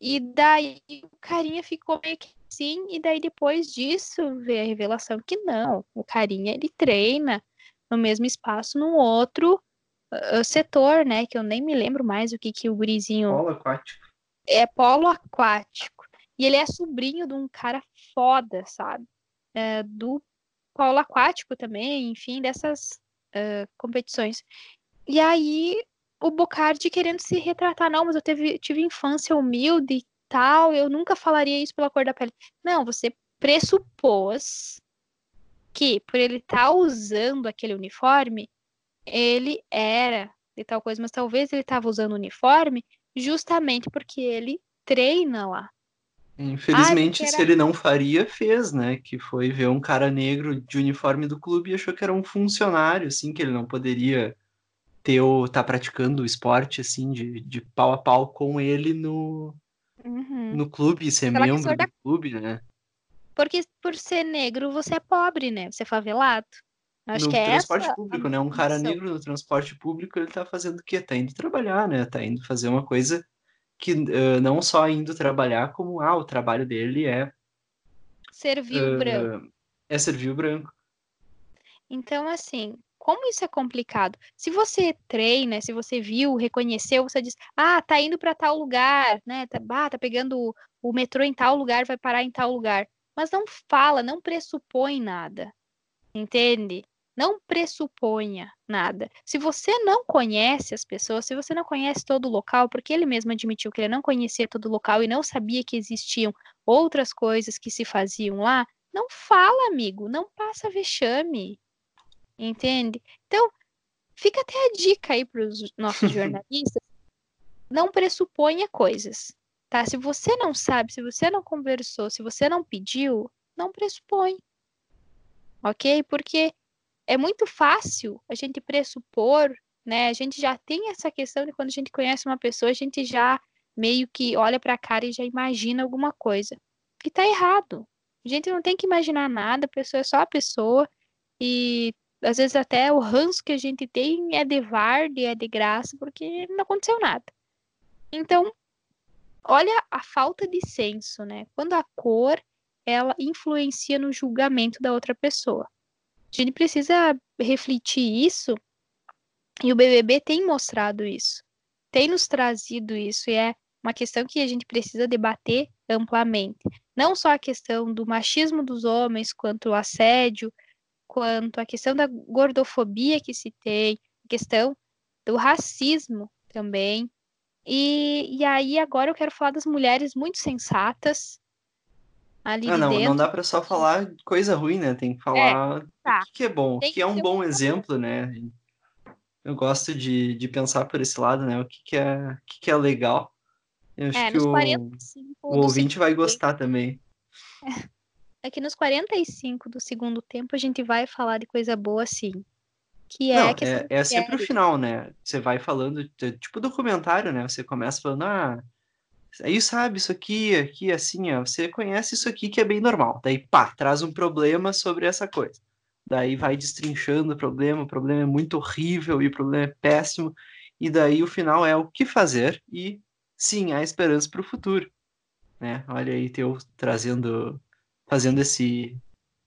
E daí o carinha ficou meio que assim, e daí depois disso veio a revelação que não, o carinha ele treina no mesmo espaço num outro uh, setor, né? Que eu nem me lembro mais o que, que o gurizinho. Polo aquático. É polo aquático. E ele é sobrinho de um cara foda, sabe? É, do polo aquático também, enfim, dessas uh, competições. E aí o Bocardi querendo se retratar. Não, mas eu teve, tive infância humilde e tal, eu nunca falaria isso pela cor da pele. Não, você pressupôs que por ele estar tá usando aquele uniforme, ele era de tal coisa, mas talvez ele estava usando o uniforme justamente porque ele treina lá. Infelizmente, ah, se ele não faria, fez, né? Que foi ver um cara negro de uniforme do clube e achou que era um funcionário, assim, que ele não poderia ter ou tá praticando o esporte, assim, de, de pau a pau com ele no, uhum. no clube, ser Aquela membro do da... clube, né? Porque por ser negro, você é pobre, né? Você é favelado. Acho no que é transporte público, né? Um cara negro no transporte público, ele tá fazendo o quê? Tá indo trabalhar, né? Tá indo fazer uma coisa que uh, não só indo trabalhar, como ah, o trabalho dele é servir uh, branco. É servir o branco. Então, assim, como isso é complicado? Se você treina, se você viu, reconheceu, você diz, ah, tá indo para tal lugar, né? Tá, ah, tá pegando o, metrô em tal lugar, vai parar em tal lugar. Mas não fala, não pressupõe nada. Entende? Não pressuponha nada. Se você não conhece as pessoas, se você não conhece todo o local, porque ele mesmo admitiu que ele não conhecia todo o local e não sabia que existiam outras coisas que se faziam lá, não fala, amigo, não passa vexame. Entende? Então, fica até a dica aí para os nossos jornalistas. não pressuponha coisas, tá? Se você não sabe, se você não conversou, se você não pediu, não pressupõe. Ok? Porque é muito fácil a gente pressupor, né? A gente já tem essa questão de quando a gente conhece uma pessoa, a gente já meio que olha para a cara e já imagina alguma coisa. E tá errado. A gente não tem que imaginar nada, a pessoa é só a pessoa e às vezes até o ranço que a gente tem é de varde, é de graça, porque não aconteceu nada. Então, olha a falta de senso, né? Quando a cor ela influencia no julgamento da outra pessoa. A gente precisa refletir isso e o BBB tem mostrado isso, tem nos trazido isso e é uma questão que a gente precisa debater amplamente. Não só a questão do machismo dos homens, quanto o assédio, quanto a questão da gordofobia que se tem, a questão do racismo também. E, e aí agora eu quero falar das mulheres muito sensatas, ali ah, não, dentro. não dá para só falar coisa ruim, né? Tem que falar é, tá. o que, é bom, o que, que é um bom exemplo, né? Eu gosto de, de pensar por esse lado, né? O que, que, é, o que, que é legal. Eu acho é, que o, o ouvinte vai gostar também. É. é que nos 45 do segundo tempo a gente vai falar de coisa boa, sim. Que é, Não, é, é sempre o final, né? Você vai falando, tipo documentário, né? Você começa falando, ah, Aí sabe, isso aqui, aqui, assim, ó, você conhece isso aqui que é bem normal. Daí, pá, traz um problema sobre essa coisa. Daí vai destrinchando o problema, o problema é muito horrível e o problema é péssimo. E daí o final é o que fazer e sim, há esperança para o futuro. Né? Olha aí, teu trazendo, fazendo esse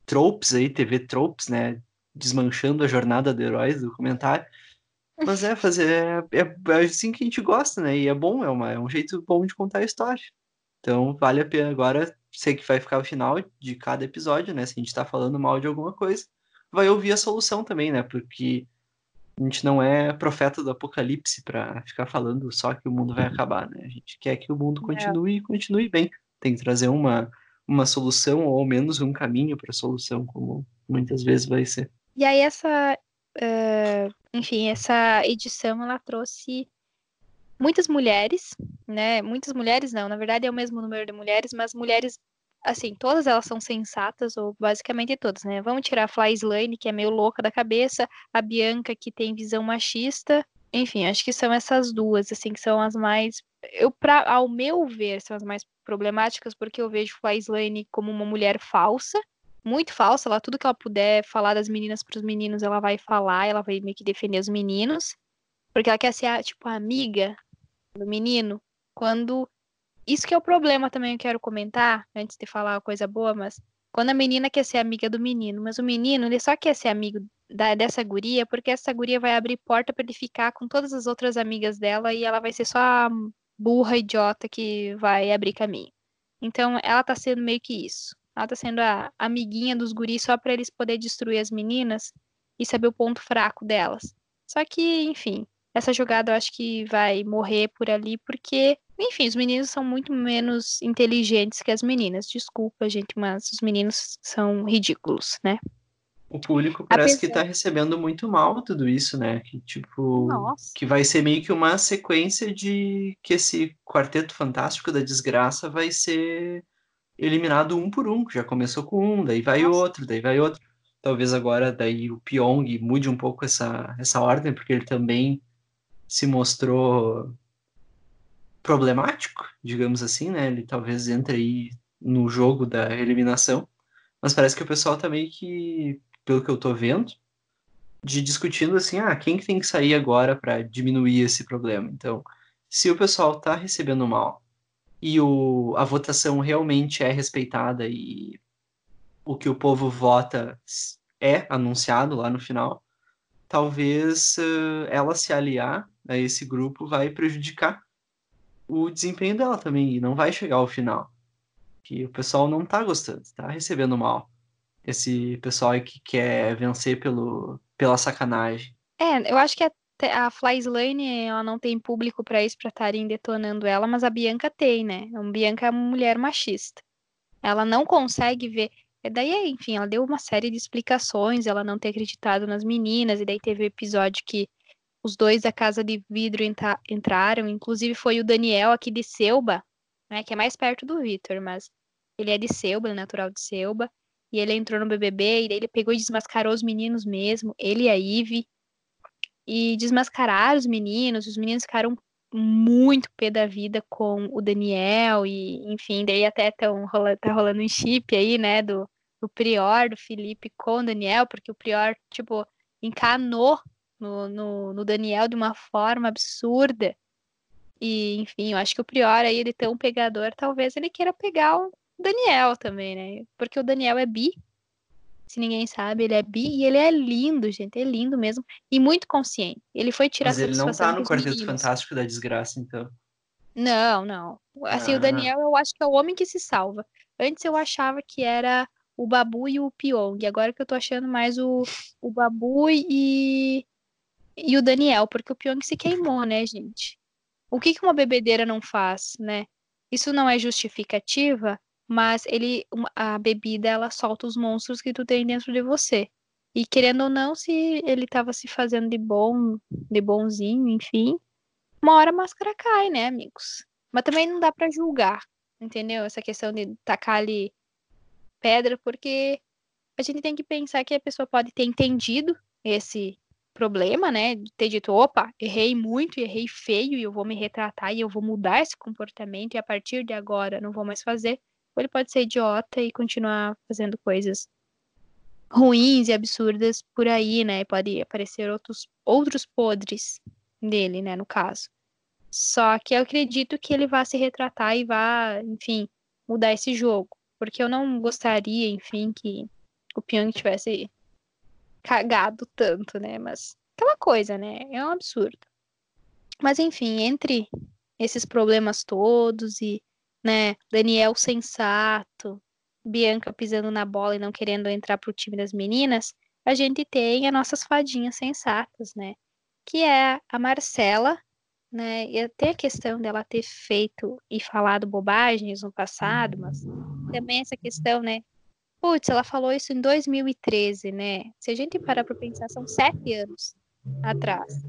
tropes aí, TV tropes, né? Desmanchando a jornada do herói do comentário. Mas é fazer. É, é, é, assim que a gente gosta, né? E é bom, é, uma, é um jeito bom de contar a história. Então vale a pena agora. Sei que vai ficar o final de cada episódio, né? Se a gente tá falando mal de alguma coisa, vai ouvir a solução também, né? Porque a gente não é profeta do apocalipse para ficar falando só que o mundo vai acabar, né? A gente quer que o mundo continue e continue bem. Tem que trazer uma, uma solução ou ao menos um caminho para a solução, como muitas vezes vai ser. E aí essa uh, enfim, essa edição ela trouxe muitas mulheres, né? Muitas mulheres não, na verdade é o mesmo número de mulheres, mas mulheres, assim, todas elas são sensatas, ou basicamente todas, né? Vamos tirar a Fly Slane, que é meio louca da cabeça, a Bianca, que tem visão machista, enfim, acho que são essas duas, assim, que são as mais. Eu, pra, ao meu ver, são as mais problemáticas, porque eu vejo Fly Slane como uma mulher falsa, muito falsa. Ela, tudo que ela puder falar das meninas para os meninos, ela vai falar, ela vai meio que defender os meninos. Porque ela quer ser, a, tipo, a amiga do menino. Quando. Isso que é o problema também, eu quero comentar, antes de falar uma coisa boa, mas. Quando a menina quer ser amiga do menino, mas o menino, ele só quer ser amigo da, dessa guria, porque essa guria vai abrir porta para ele ficar com todas as outras amigas dela e ela vai ser só a burra idiota que vai abrir caminho. Então, ela tá sendo meio que isso. Ela tá sendo a amiguinha dos guris só para eles poderem destruir as meninas e saber o ponto fraco delas. Só que, enfim, essa jogada eu acho que vai morrer por ali, porque, enfim, os meninos são muito menos inteligentes que as meninas. Desculpa, gente, mas os meninos são ridículos, né? O público parece Apesar... que tá recebendo muito mal tudo isso, né? Que, tipo, Nossa. que vai ser meio que uma sequência de que esse quarteto fantástico da desgraça vai ser eliminado um por um. Já começou com um, daí vai Nossa. outro, daí vai outro. Talvez agora daí o Pyong mude um pouco essa, essa ordem, porque ele também se mostrou problemático, digamos assim, né? Ele talvez entre aí no jogo da eliminação, mas parece que o pessoal tá meio que, pelo que eu tô vendo, de discutindo assim, ah, quem que tem que sair agora para diminuir esse problema. Então, se o pessoal tá recebendo mal e o, a votação realmente é respeitada e o que o povo vota é anunciado lá no final, talvez uh, ela se aliar a esse grupo vai prejudicar o desempenho dela também e não vai chegar ao final. Que o pessoal não tá gostando, tá recebendo mal. Esse pessoal que quer vencer pelo, pela sacanagem. É, eu acho que a, a Fly Slane, ela não tem público para isso, pra estarem detonando ela, mas a Bianca tem, né? A Bianca é uma mulher machista. Ela não consegue ver. E daí, enfim, ela deu uma série de explicações, ela não ter acreditado nas meninas, e daí teve o episódio que os dois da Casa de Vidro entra entraram, inclusive foi o Daniel aqui de Selba, né, que é mais perto do Vitor, mas ele é de Selba, é natural de Selba, e ele entrou no BBB, e ele pegou e desmascarou os meninos mesmo, ele e a Ive, e desmascararam os meninos, os meninos ficaram muito pé da vida com o Daniel, e enfim, daí até tão rola, tá rolando um chip aí, né, do, do Prior, do Felipe com o Daniel, porque o Prior, tipo, encanou no, no, no Daniel de uma forma absurda. E, enfim, eu acho que o Prior aí, ele tão pegador, talvez ele queira pegar o Daniel também, né? Porque o Daniel é bi. Se ninguém sabe, ele é bi e ele é lindo, gente. É lindo mesmo. E muito consciente. Ele foi tirar Mas ele não tá no Quarteto Fantástico da Desgraça, então. Não, não. Assim, ah. o Daniel eu acho que é o homem que se salva. Antes eu achava que era o Babu e o Pyong. Agora que eu tô achando mais o, o Babu e, e o Daniel, porque o Pyong se queimou, né, gente? O que, que uma bebedeira não faz, né? Isso não é justificativa, mas ele, a bebida, ela solta os monstros que tu tem dentro de você. E querendo ou não, se ele tava se fazendo de bom, de bonzinho, enfim, uma hora a máscara cai, né, amigos? Mas também não dá para julgar, entendeu? Essa questão de tacar ali pedra, porque a gente tem que pensar que a pessoa pode ter entendido esse problema, né? De ter dito, opa, errei muito, errei feio e eu vou me retratar e eu vou mudar esse comportamento e a partir de agora não vou mais fazer. Ou ele pode ser idiota e continuar fazendo coisas ruins e absurdas por aí, né? Pode aparecer outros, outros podres dele, né? No caso. Só que eu acredito que ele vá se retratar e vá, enfim, mudar esse jogo. Porque eu não gostaria, enfim, que o Pyong tivesse cagado tanto, né? Mas aquela coisa, né? É um absurdo. Mas enfim, entre esses problemas todos e, né, Daniel sensato, Bianca pisando na bola e não querendo entrar pro time das meninas, a gente tem as nossas fadinhas sensatas, né? Que é a Marcela, né? E até a questão dela ter feito e falado bobagens no passado, mas também essa questão, né? Putz, ela falou isso em 2013, né? Se a gente parar para pensar, são sete anos atrás.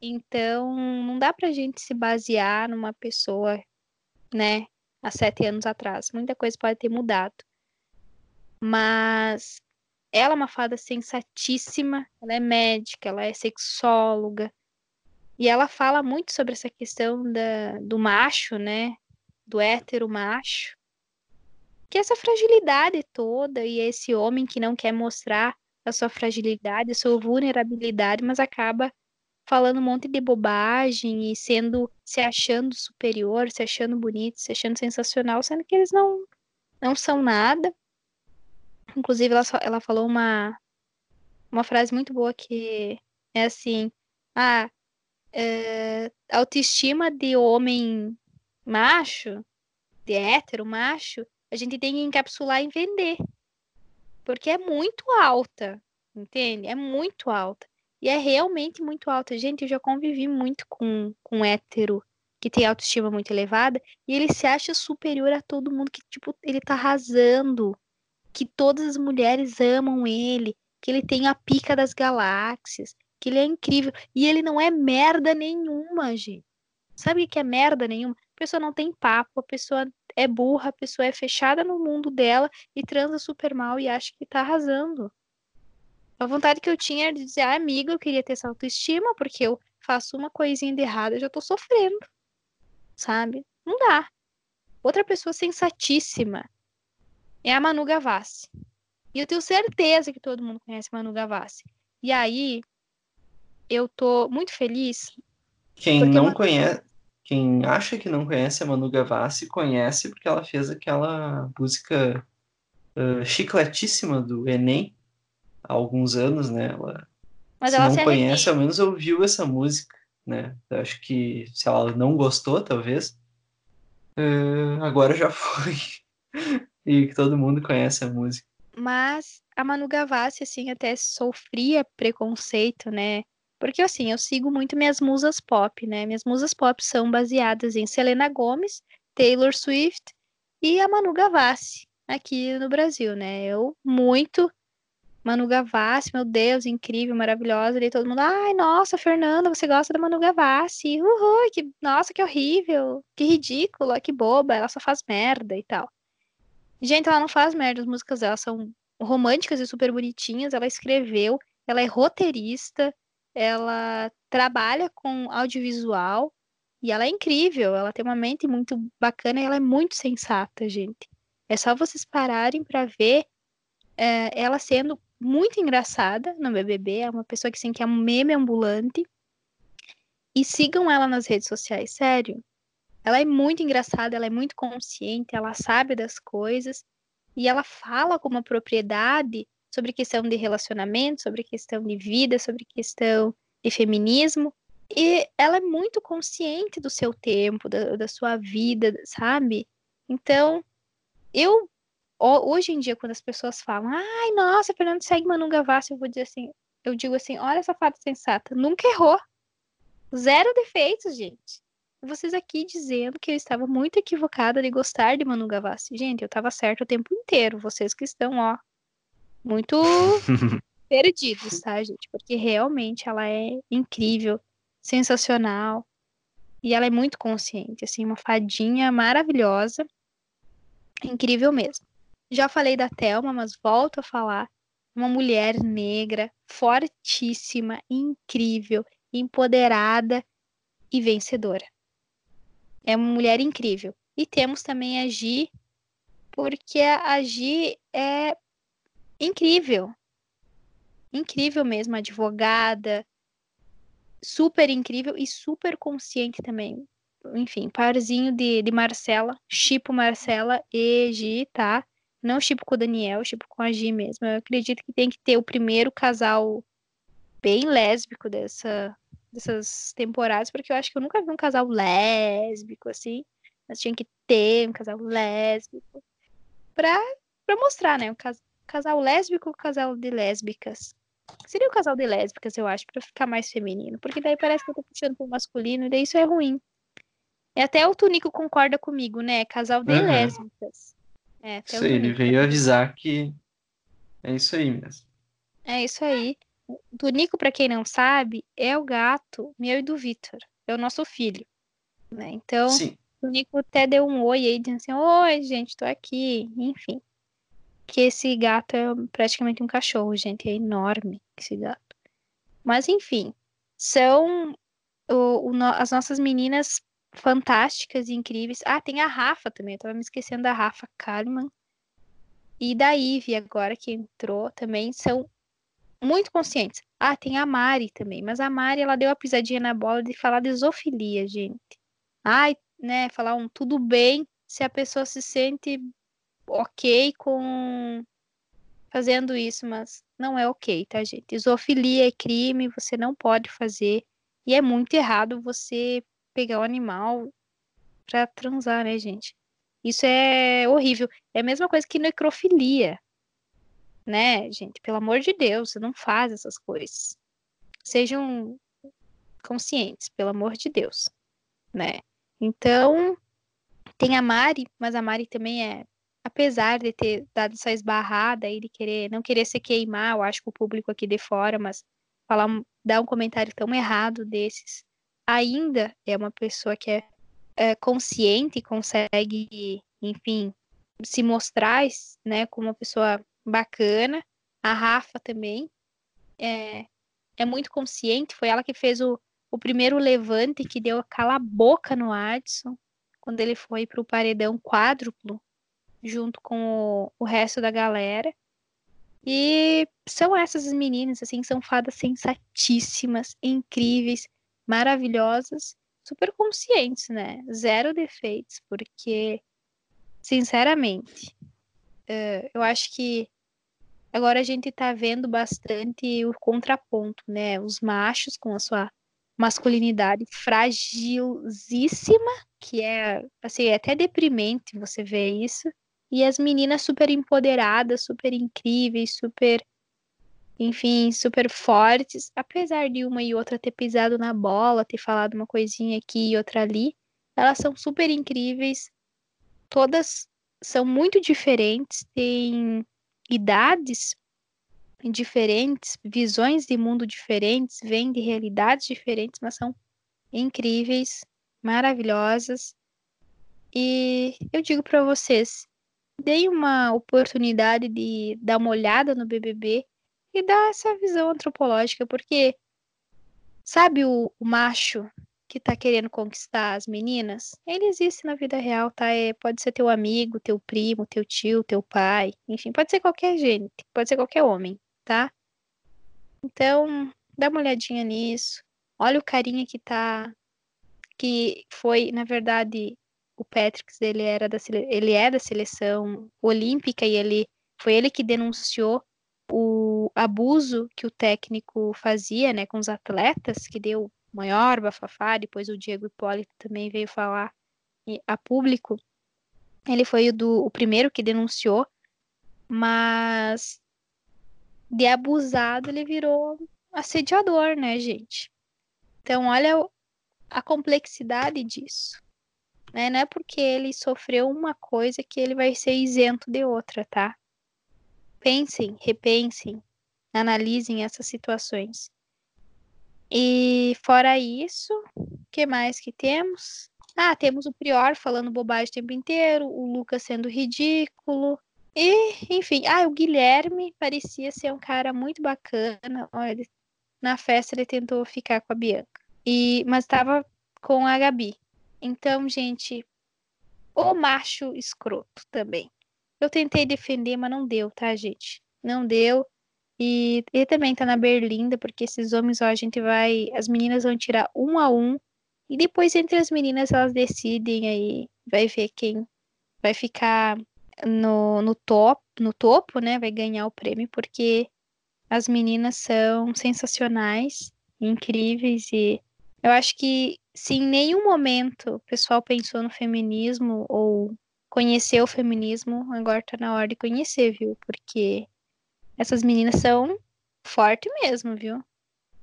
Então, não dá pra gente se basear numa pessoa, né, há sete anos atrás. Muita coisa pode ter mudado. Mas ela é uma fada sensatíssima, ela é médica, ela é sexóloga. E ela fala muito sobre essa questão da, do macho, né? Do hétero macho que essa fragilidade toda e esse homem que não quer mostrar a sua fragilidade, a sua vulnerabilidade, mas acaba falando um monte de bobagem e sendo se achando superior, se achando bonito, se achando sensacional, sendo que eles não não são nada. Inclusive ela, ela falou uma uma frase muito boa que é assim: ah, é, autoestima de homem macho, de hétero macho, a gente tem que encapsular e vender. Porque é muito alta, entende? É muito alta. E é realmente muito alta. Gente, eu já convivi muito com, com hétero que tem autoestima muito elevada e ele se acha superior a todo mundo, que, tipo, ele tá arrasando, que todas as mulheres amam ele, que ele tem a pica das galáxias, que ele é incrível. E ele não é merda nenhuma, gente. Sabe o que é merda nenhuma? A pessoa não tem papo, a pessoa é burra, a pessoa é fechada no mundo dela e transa super mal e acha que tá arrasando. A vontade que eu tinha era de dizer, ah, amiga, eu queria ter essa autoestima, porque eu faço uma coisinha de errado, eu já tô sofrendo. Sabe? Não dá. Outra pessoa sensatíssima é a Manu Gavassi. E eu tenho certeza que todo mundo conhece a Manu Gavassi. E aí, eu tô muito feliz. Quem não Manu... conhece, quem acha que não conhece a Manu Gavassi, conhece porque ela fez aquela música uh, chicletíssima do Enem, há alguns anos, né? Ela, Mas se ela não se conhece, ao menos ouviu essa música, né? Eu acho que se ela não gostou, talvez, uh, agora já foi. e que todo mundo conhece a música. Mas a Manu Gavassi, assim, até sofria preconceito, né? Porque, assim, eu sigo muito minhas musas pop, né? Minhas musas pop são baseadas em Selena Gomez, Taylor Swift e a Manu Gavassi, aqui no Brasil, né? Eu muito Manu Gavassi, meu Deus, incrível, maravilhosa. E todo mundo, ai, nossa, Fernanda, você gosta da Manu Gavassi? Uhul, que, nossa, que horrível, que ridícula, que boba, ela só faz merda e tal. Gente, ela não faz merda, as músicas dela são românticas e super bonitinhas. Ela escreveu, ela é roteirista, ela trabalha com audiovisual e ela é incrível. Ela tem uma mente muito bacana e ela é muito sensata, gente. É só vocês pararem para ver é, ela sendo muito engraçada no BBB, é uma pessoa que, assim, que é um meme ambulante. E sigam ela nas redes sociais, sério. Ela é muito engraçada, ela é muito consciente, ela sabe das coisas e ela fala com uma propriedade sobre questão de relacionamento, sobre questão de vida, sobre questão de feminismo. E ela é muito consciente do seu tempo, da, da sua vida, sabe? Então, eu hoje em dia, quando as pessoas falam, ai, nossa, Fernando segue Manu Gavassi, eu vou dizer assim, eu digo assim, olha essa fada sensata, nunca errou. Zero defeitos, gente. Vocês aqui dizendo que eu estava muito equivocada de gostar de Manu Gavassi. Gente, eu estava certo o tempo inteiro. Vocês que estão, ó, muito perdidos, tá, gente? Porque realmente ela é incrível, sensacional. E ela é muito consciente, assim, uma fadinha maravilhosa. Incrível mesmo. Já falei da Thelma, mas volto a falar. Uma mulher negra, fortíssima, incrível, empoderada e vencedora. É uma mulher incrível. E temos também a Gi, porque a Gi é incrível. Incrível mesmo, advogada, super incrível e super consciente também. Enfim, parzinho de, de Marcela, Chipo Marcela e Gi, tá? Não tipo com o Daniel, tipo com a Gi mesmo. Eu acredito que tem que ter o primeiro casal bem lésbico dessa, dessas temporadas, porque eu acho que eu nunca vi um casal lésbico assim. Mas tinha que ter um casal lésbico pra, pra mostrar, né? Um cas, casal lésbico ou casal de lésbicas. Seria o um casal de lésbicas, eu acho, pra ficar mais feminino. Porque daí parece que eu tô puxando pro masculino, e daí isso é ruim. E até o Tunico concorda comigo, né? Casal de uhum. lésbicas. É, isso aí, ele veio avisar que é isso aí mesmo. É isso aí. Do Nico, para quem não sabe, é o gato meu e do Vitor. É o nosso filho. Né? Então, Sim. o Nico até deu um oi aí, dizendo assim: Oi, gente, tô aqui. Enfim. Que esse gato é praticamente um cachorro, gente. É enorme esse gato. Mas, enfim. São o, o, as nossas meninas fantásticas e incríveis. Ah, tem a Rafa também, eu tava me esquecendo da Rafa Kalimann. E da Ivy agora que entrou também, são muito conscientes. Ah, tem a Mari também, mas a Mari ela deu a pisadinha na bola de falar de zoofilia, gente. Ai, né, falar um tudo bem se a pessoa se sente ok com fazendo isso, mas não é ok, tá, gente? Zoofilia é crime, você não pode fazer. E é muito errado você pegar o animal pra transar, né, gente? Isso é horrível. É a mesma coisa que necrofilia. Né, gente? Pelo amor de Deus, você não faz essas coisas. sejam conscientes, pelo amor de Deus, né? Então, tem a Mari, mas a Mari também é, apesar de ter dado essa esbarrada e de querer, não querer se queimar, eu acho que o público aqui de fora, mas falar, dar um comentário tão errado desses, ainda é uma pessoa que é, é consciente consegue, enfim, se mostrar, né, como uma pessoa bacana. A Rafa também é, é muito consciente, foi ela que fez o, o primeiro levante que deu cala boca no Adson, quando ele foi para o paredão quádruplo, junto com o, o resto da galera. E são essas meninas, assim, são fadas sensatíssimas, incríveis, maravilhosas, super conscientes, né? Zero defeitos, porque, sinceramente, uh, eu acho que agora a gente tá vendo bastante o contraponto, né? Os machos com a sua masculinidade fragilíssima, que é, assim, é até deprimente você ver isso. E as meninas super empoderadas, super incríveis, super, enfim, super fortes. Apesar de uma e outra ter pisado na bola, ter falado uma coisinha aqui e outra ali, elas são super incríveis. Todas são muito diferentes, têm idades diferentes, visões de mundo diferentes, vêm de realidades diferentes, mas são incríveis, maravilhosas. E eu digo para vocês, deem uma oportunidade de dar uma olhada no BBB e dar essa visão antropológica, porque sabe o, o macho que tá querendo conquistar as meninas, ele existe na vida real, tá? É, pode ser teu amigo, teu primo, teu tio, teu pai, enfim, pode ser qualquer gente, pode ser qualquer homem tá? Então, dá uma olhadinha nisso. Olha o carinha que tá. Que foi, na verdade, o Patrick, ele, era da, ele é da seleção olímpica e ele foi ele que denunciou abuso que o técnico fazia né, com os atletas, que deu maior bafafá. Depois o Diego Hipólito também veio falar a público. Ele foi o, do, o primeiro que denunciou, mas de abusado, ele virou assediador, né, gente? Então, olha a complexidade disso. Né? Não é porque ele sofreu uma coisa que ele vai ser isento de outra, tá? Pensem, repensem, analisem essas situações. E fora isso, o que mais que temos? Ah, temos o Prior falando bobagem o tempo inteiro, o Lucas sendo ridículo, e, enfim, ah, o Guilherme parecia ser um cara muito bacana. Olha, na festa ele tentou ficar com a Bianca. E, mas estava com a Gabi. Então, gente, o macho escroto também. Eu tentei defender, mas não deu, tá, gente? Não deu. E ele também tá na berlinda, porque esses homens, ó, a gente vai. As meninas vão tirar um a um. E depois, entre as meninas, elas decidem aí. Vai ver quem vai ficar no, no, top, no topo, né? Vai ganhar o prêmio, porque as meninas são sensacionais, incríveis, e eu acho que se em nenhum momento o pessoal pensou no feminismo ou conheceu o feminismo, agora tá na hora de conhecer, viu? Porque essas meninas são fortes mesmo, viu?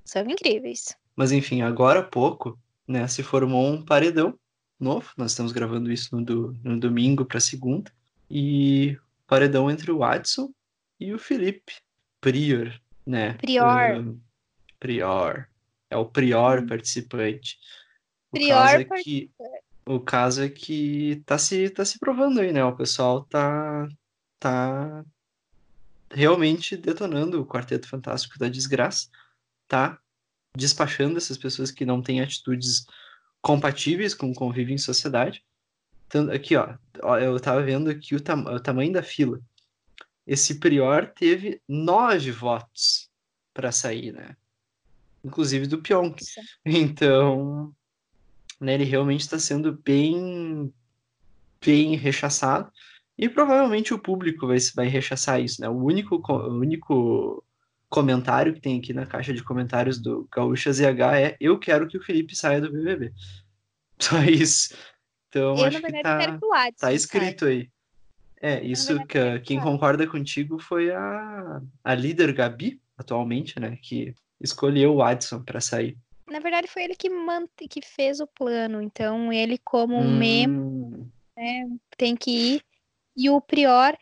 São incríveis. Mas enfim, agora há pouco, né, se formou um paredão novo. Nós estamos gravando isso no, do, no domingo para segunda e paredão entre o Watson e o Felipe Prior, né? Prior. Um, prior. É o prior hum. participante. O prior caso é que o caso é que tá se tá se provando aí, né? O pessoal tá tá realmente detonando o Quarteto Fantástico da desgraça, tá despachando essas pessoas que não têm atitudes compatíveis com o convívio em sociedade Aqui, ó, eu tava vendo aqui o, tam o tamanho da fila. Esse prior teve nove votos para sair, né? Inclusive do Pionk. Então, né, ele realmente está sendo bem, bem rechaçado. E provavelmente o público vai, vai rechaçar isso, né? O único, o único comentário que tem aqui na caixa de comentários do Gaúcha ZH é eu quero que o Felipe saia do BBB. Só isso. Então, eu, acho que tá, tá escrito aí. É, isso que quem concorda contigo foi a, a líder Gabi, atualmente, né? Que escolheu o Adson para sair. Na verdade, foi ele que, mant... que fez o plano. Então, ele, como hum... membro, né, tem que ir. E o Prior,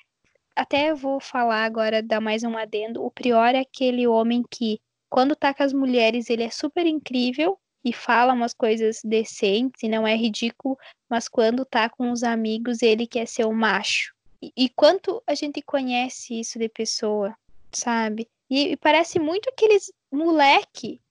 até vou falar agora, dar mais um adendo. O Prior é aquele homem que, quando tá com as mulheres, ele é super incrível e fala umas coisas decentes e não é ridículo, mas quando tá com os amigos, ele quer ser o macho. E, e quanto a gente conhece isso de pessoa, sabe? E, e parece muito aqueles moleque.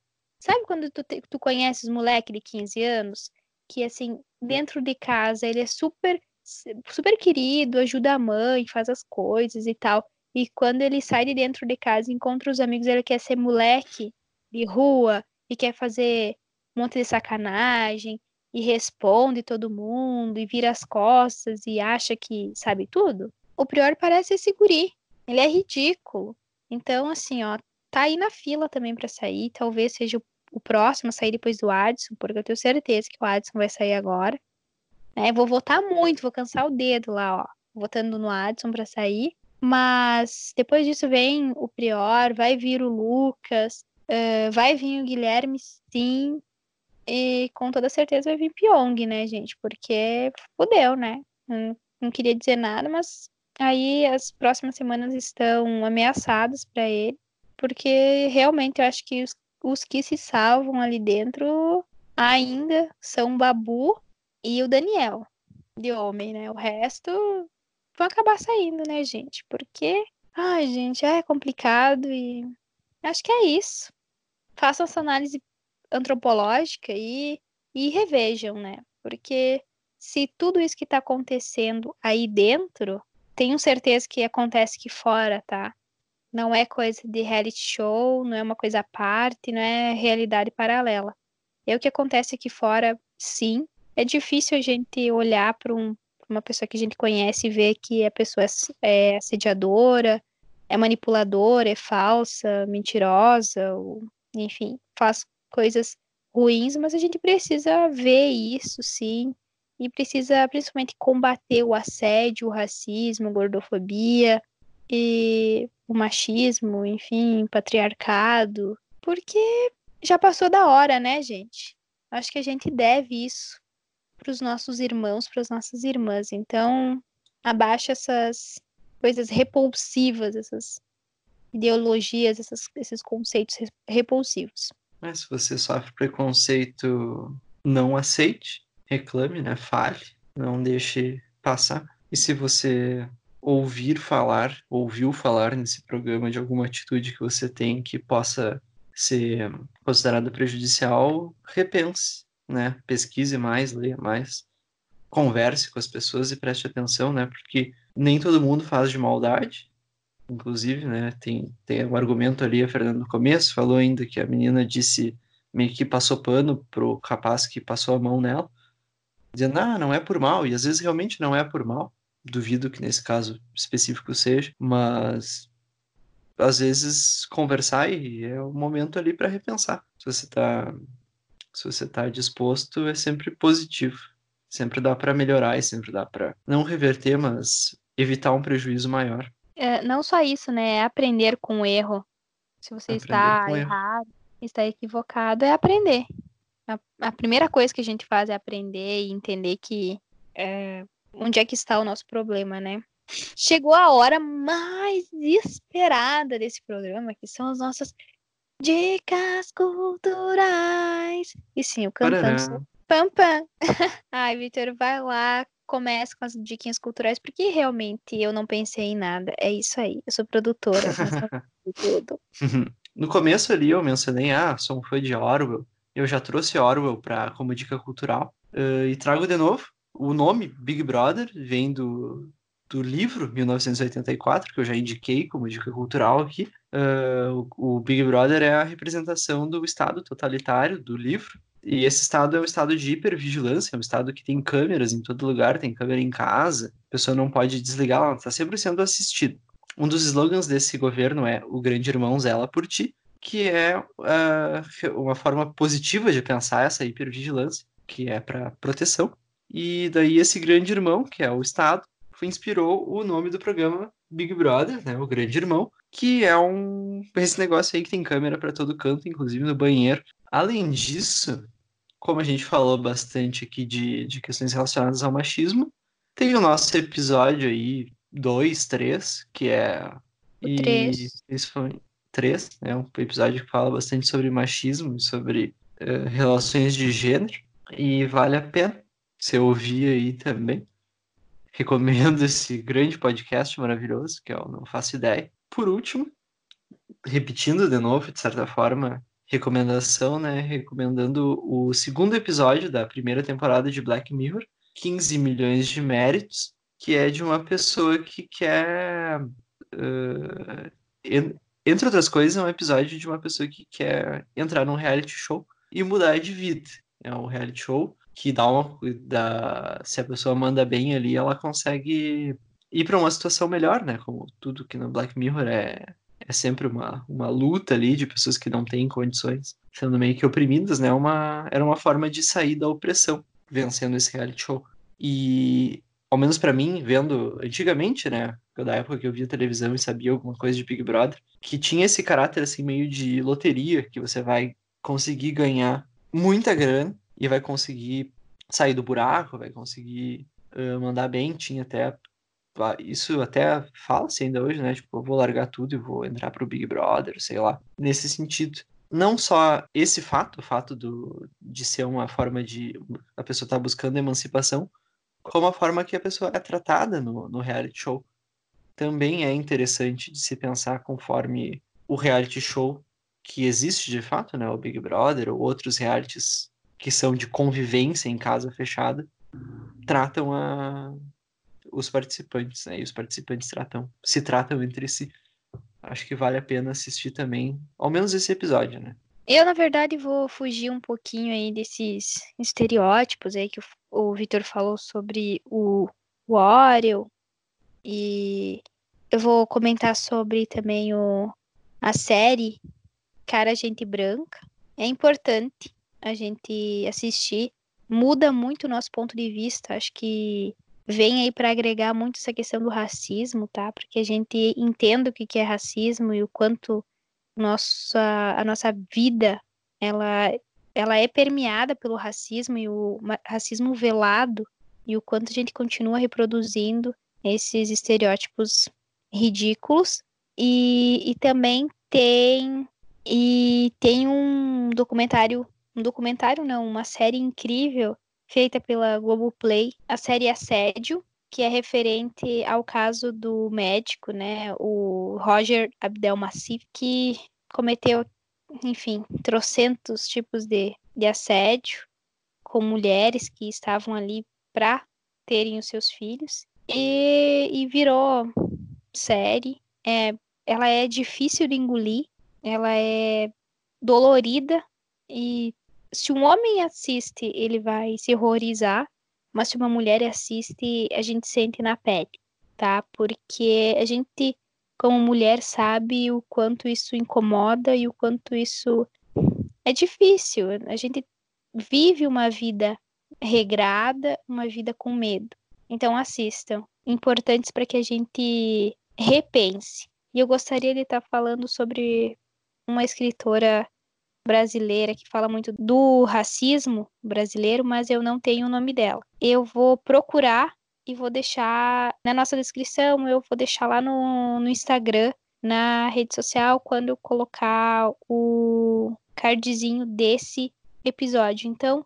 Sabe quando tu, te, tu conheces moleque de 15 anos? Que, assim, dentro de casa ele é super, super querido, ajuda a mãe, faz as coisas e tal. E quando ele sai de dentro de casa, encontra os amigos, ele quer ser moleque de rua e quer fazer um monte de sacanagem e responde todo mundo e vira as costas e acha que sabe tudo, o Prior parece esse guri. Ele é ridículo. Então, assim, ó, tá aí na fila também para sair. Talvez seja o, próximo a sair depois do Adson, porque eu tenho certeza que o Adson vai sair agora. Né? Vou votar muito, vou cansar o dedo lá, ó, votando no Adson para sair. Mas depois disso vem o Prior, vai vir o Lucas, uh, vai vir o Guilherme, sim. E com toda certeza vai vir Pyong, né, gente? Porque fudeu, né? Não, não queria dizer nada, mas aí as próximas semanas estão ameaçadas para ele. Porque realmente eu acho que os, os que se salvam ali dentro ainda são Babu e o Daniel, de homem, né? O resto vão acabar saindo, né, gente? Porque, ai, gente, é complicado e acho que é isso. Façam essa análise antropológica e, e revejam, né? Porque se tudo isso que está acontecendo aí dentro, tenho certeza que acontece aqui fora, tá? Não é coisa de reality show, não é uma coisa à parte, não é realidade paralela. É o que acontece aqui fora, sim. É difícil a gente olhar para um, uma pessoa que a gente conhece e ver que a pessoa é, é assediadora, é manipuladora, é falsa, mentirosa, ou, enfim, faz coisas ruins, mas a gente precisa ver isso, sim, e precisa principalmente combater o assédio, o racismo, a gordofobia e o machismo, enfim, patriarcado, porque já passou da hora, né, gente? Acho que a gente deve isso para os nossos irmãos, para as nossas irmãs. Então, abaixa essas coisas repulsivas, essas ideologias, essas, esses conceitos repulsivos. Mas se você sofre preconceito, não aceite, reclame, né? Fale, não deixe passar. E se você ouvir falar, ouviu falar nesse programa de alguma atitude que você tem que possa ser considerada prejudicial, repense, né? Pesquise mais, leia mais, converse com as pessoas e preste atenção, né? Porque nem todo mundo faz de maldade, inclusive, né? Tem, tem um argumento ali, a Fernanda no começo falou ainda que a menina disse meio que passou pano pro rapaz que passou a mão nela, dizendo, ah, não é por mal, e às vezes realmente não é por mal, duvido que nesse caso específico seja, mas às vezes conversar e é o momento ali para repensar. Se você tá se você tá disposto, é sempre positivo. Sempre dá para melhorar e sempre dá para não reverter, mas evitar um prejuízo maior. É, não só isso, né? É aprender com o erro. Se você aprender está errado, erro. está equivocado, é aprender. A, a, primeira coisa que a gente faz é aprender e entender que é, onde é que está o nosso problema, né? Chegou a hora mais esperada desse programa, que são as nossas dicas culturais. E sim, o cantando. Pam, pam. Ai, Vitor, vai lá, comece com as diquinhas culturais, porque realmente eu não pensei em nada. É isso aí, eu sou produtora, tudo. No começo ali eu mencionei, ah, sou um fã de Orwell. Eu já trouxe Orwell para como dica cultural. Uh, e trago de novo. O nome Big Brother vem do, do livro 1984, que eu já indiquei como dica cultural aqui. Uh, o, o Big Brother é a representação do Estado totalitário do livro, e esse estado é um estado de hipervigilância, é um estado que tem câmeras em todo lugar, tem câmera em casa, a pessoa não pode desligar, ela está sempre sendo assistida. Um dos slogans desse governo é o grande irmão zela por ti, que é uh, uma forma positiva de pensar essa hipervigilância, que é para proteção. E daí esse grande irmão, que é o Estado, inspirou o nome do programa Big Brother, né, o grande irmão, que é um esse negócio aí que tem câmera para todo canto, inclusive no banheiro. Além disso, como a gente falou bastante aqui de, de questões relacionadas ao machismo, tem o nosso episódio aí, dois, três, que é. O e três. Esse foi três, né? Um episódio que fala bastante sobre machismo, sobre uh, relações de gênero. E vale a pena você ouvir aí também. Recomendo esse grande podcast maravilhoso, que eu não faço ideia. Por último, repetindo de novo, de certa forma, recomendação, né? Recomendando o segundo episódio da primeira temporada de Black Mirror, 15 milhões de méritos, que é de uma pessoa que quer. Uh, entre outras coisas, é um episódio de uma pessoa que quer entrar num reality show e mudar de vida. É um reality show que dá uma. Dá, se a pessoa manda bem ali, ela consegue ir para uma situação melhor, né? Como tudo que no Black Mirror é, é sempre uma, uma luta ali de pessoas que não têm condições, sendo meio que oprimidas, né? Uma, era uma forma de sair da opressão, vencendo esse reality show. E, ao menos para mim, vendo antigamente, né? Da época que eu via televisão e sabia alguma coisa de Big Brother, que tinha esse caráter assim meio de loteria, que você vai conseguir ganhar muita grana e vai conseguir sair do buraco, vai conseguir uh, mandar bem. Tinha até isso até fala-se ainda hoje, né? Tipo, eu vou largar tudo e vou entrar pro Big Brother, sei lá. Nesse sentido. Não só esse fato, o fato do, de ser uma forma de a pessoa estar tá buscando emancipação, como a forma que a pessoa é tratada no, no reality show. Também é interessante de se pensar conforme o reality show que existe de fato, né? O Big Brother ou outros realities que são de convivência em casa fechada, tratam a, os participantes, né? E os participantes tratam, se tratam entre si. Acho que vale a pena assistir também, ao menos esse episódio, né? Eu, na verdade, vou fugir um pouquinho aí desses estereótipos aí que o, Vitor falou sobre o, o Oreo. E eu vou comentar sobre também o, a série Cara Gente Branca. É importante a gente assistir. Muda muito o nosso ponto de vista. Acho que vem aí para agregar muito essa questão do racismo, tá? Para que a gente entenda o que é racismo e o quanto nossa, a nossa vida ela, ela é permeada pelo racismo e o racismo velado e o quanto a gente continua reproduzindo esses estereótipos ridículos e, e também tem e tem um documentário um documentário não uma série incrível feita pela Globoplay, a série Assédio, que é referente ao caso do médico, né, o Roger Abdelmassif, que cometeu, enfim, trocentos tipos de, de assédio com mulheres que estavam ali para terem os seus filhos e, e virou série. É, ela é difícil de engolir, ela é dolorida e se um homem assiste, ele vai se horrorizar, mas se uma mulher assiste, a gente sente na pele, tá? Porque a gente, como mulher, sabe o quanto isso incomoda e o quanto isso é difícil. A gente vive uma vida regrada, uma vida com medo. Então assistam, importantes para que a gente repense. E eu gostaria de estar falando sobre uma escritora brasileira que fala muito do racismo brasileiro, mas eu não tenho o nome dela. Eu vou procurar e vou deixar na nossa descrição, eu vou deixar lá no, no Instagram, na rede social, quando eu colocar o cardzinho desse episódio. Então,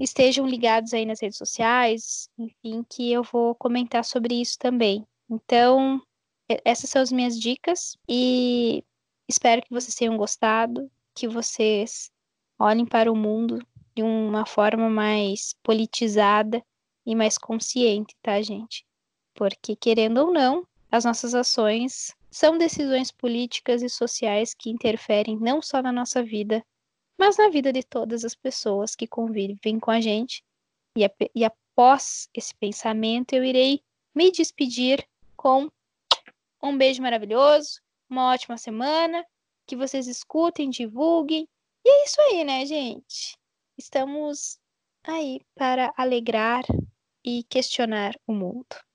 estejam ligados aí nas redes sociais, enfim, que eu vou comentar sobre isso também. Então, essas são as minhas dicas e espero que vocês tenham gostado que vocês olhem para o mundo de uma forma mais politizada e mais consciente, tá, gente? Porque, querendo ou não, as nossas ações são decisões políticas e sociais que interferem não só na nossa vida, mas na vida de todas as pessoas que convivem com a gente. E, e após esse pensamento, eu irei me despedir com um beijo maravilhoso, uma ótima semana que vocês escutem, divulguem. E é isso aí, né, gente? Estamos aí para alegrar e questionar o mundo.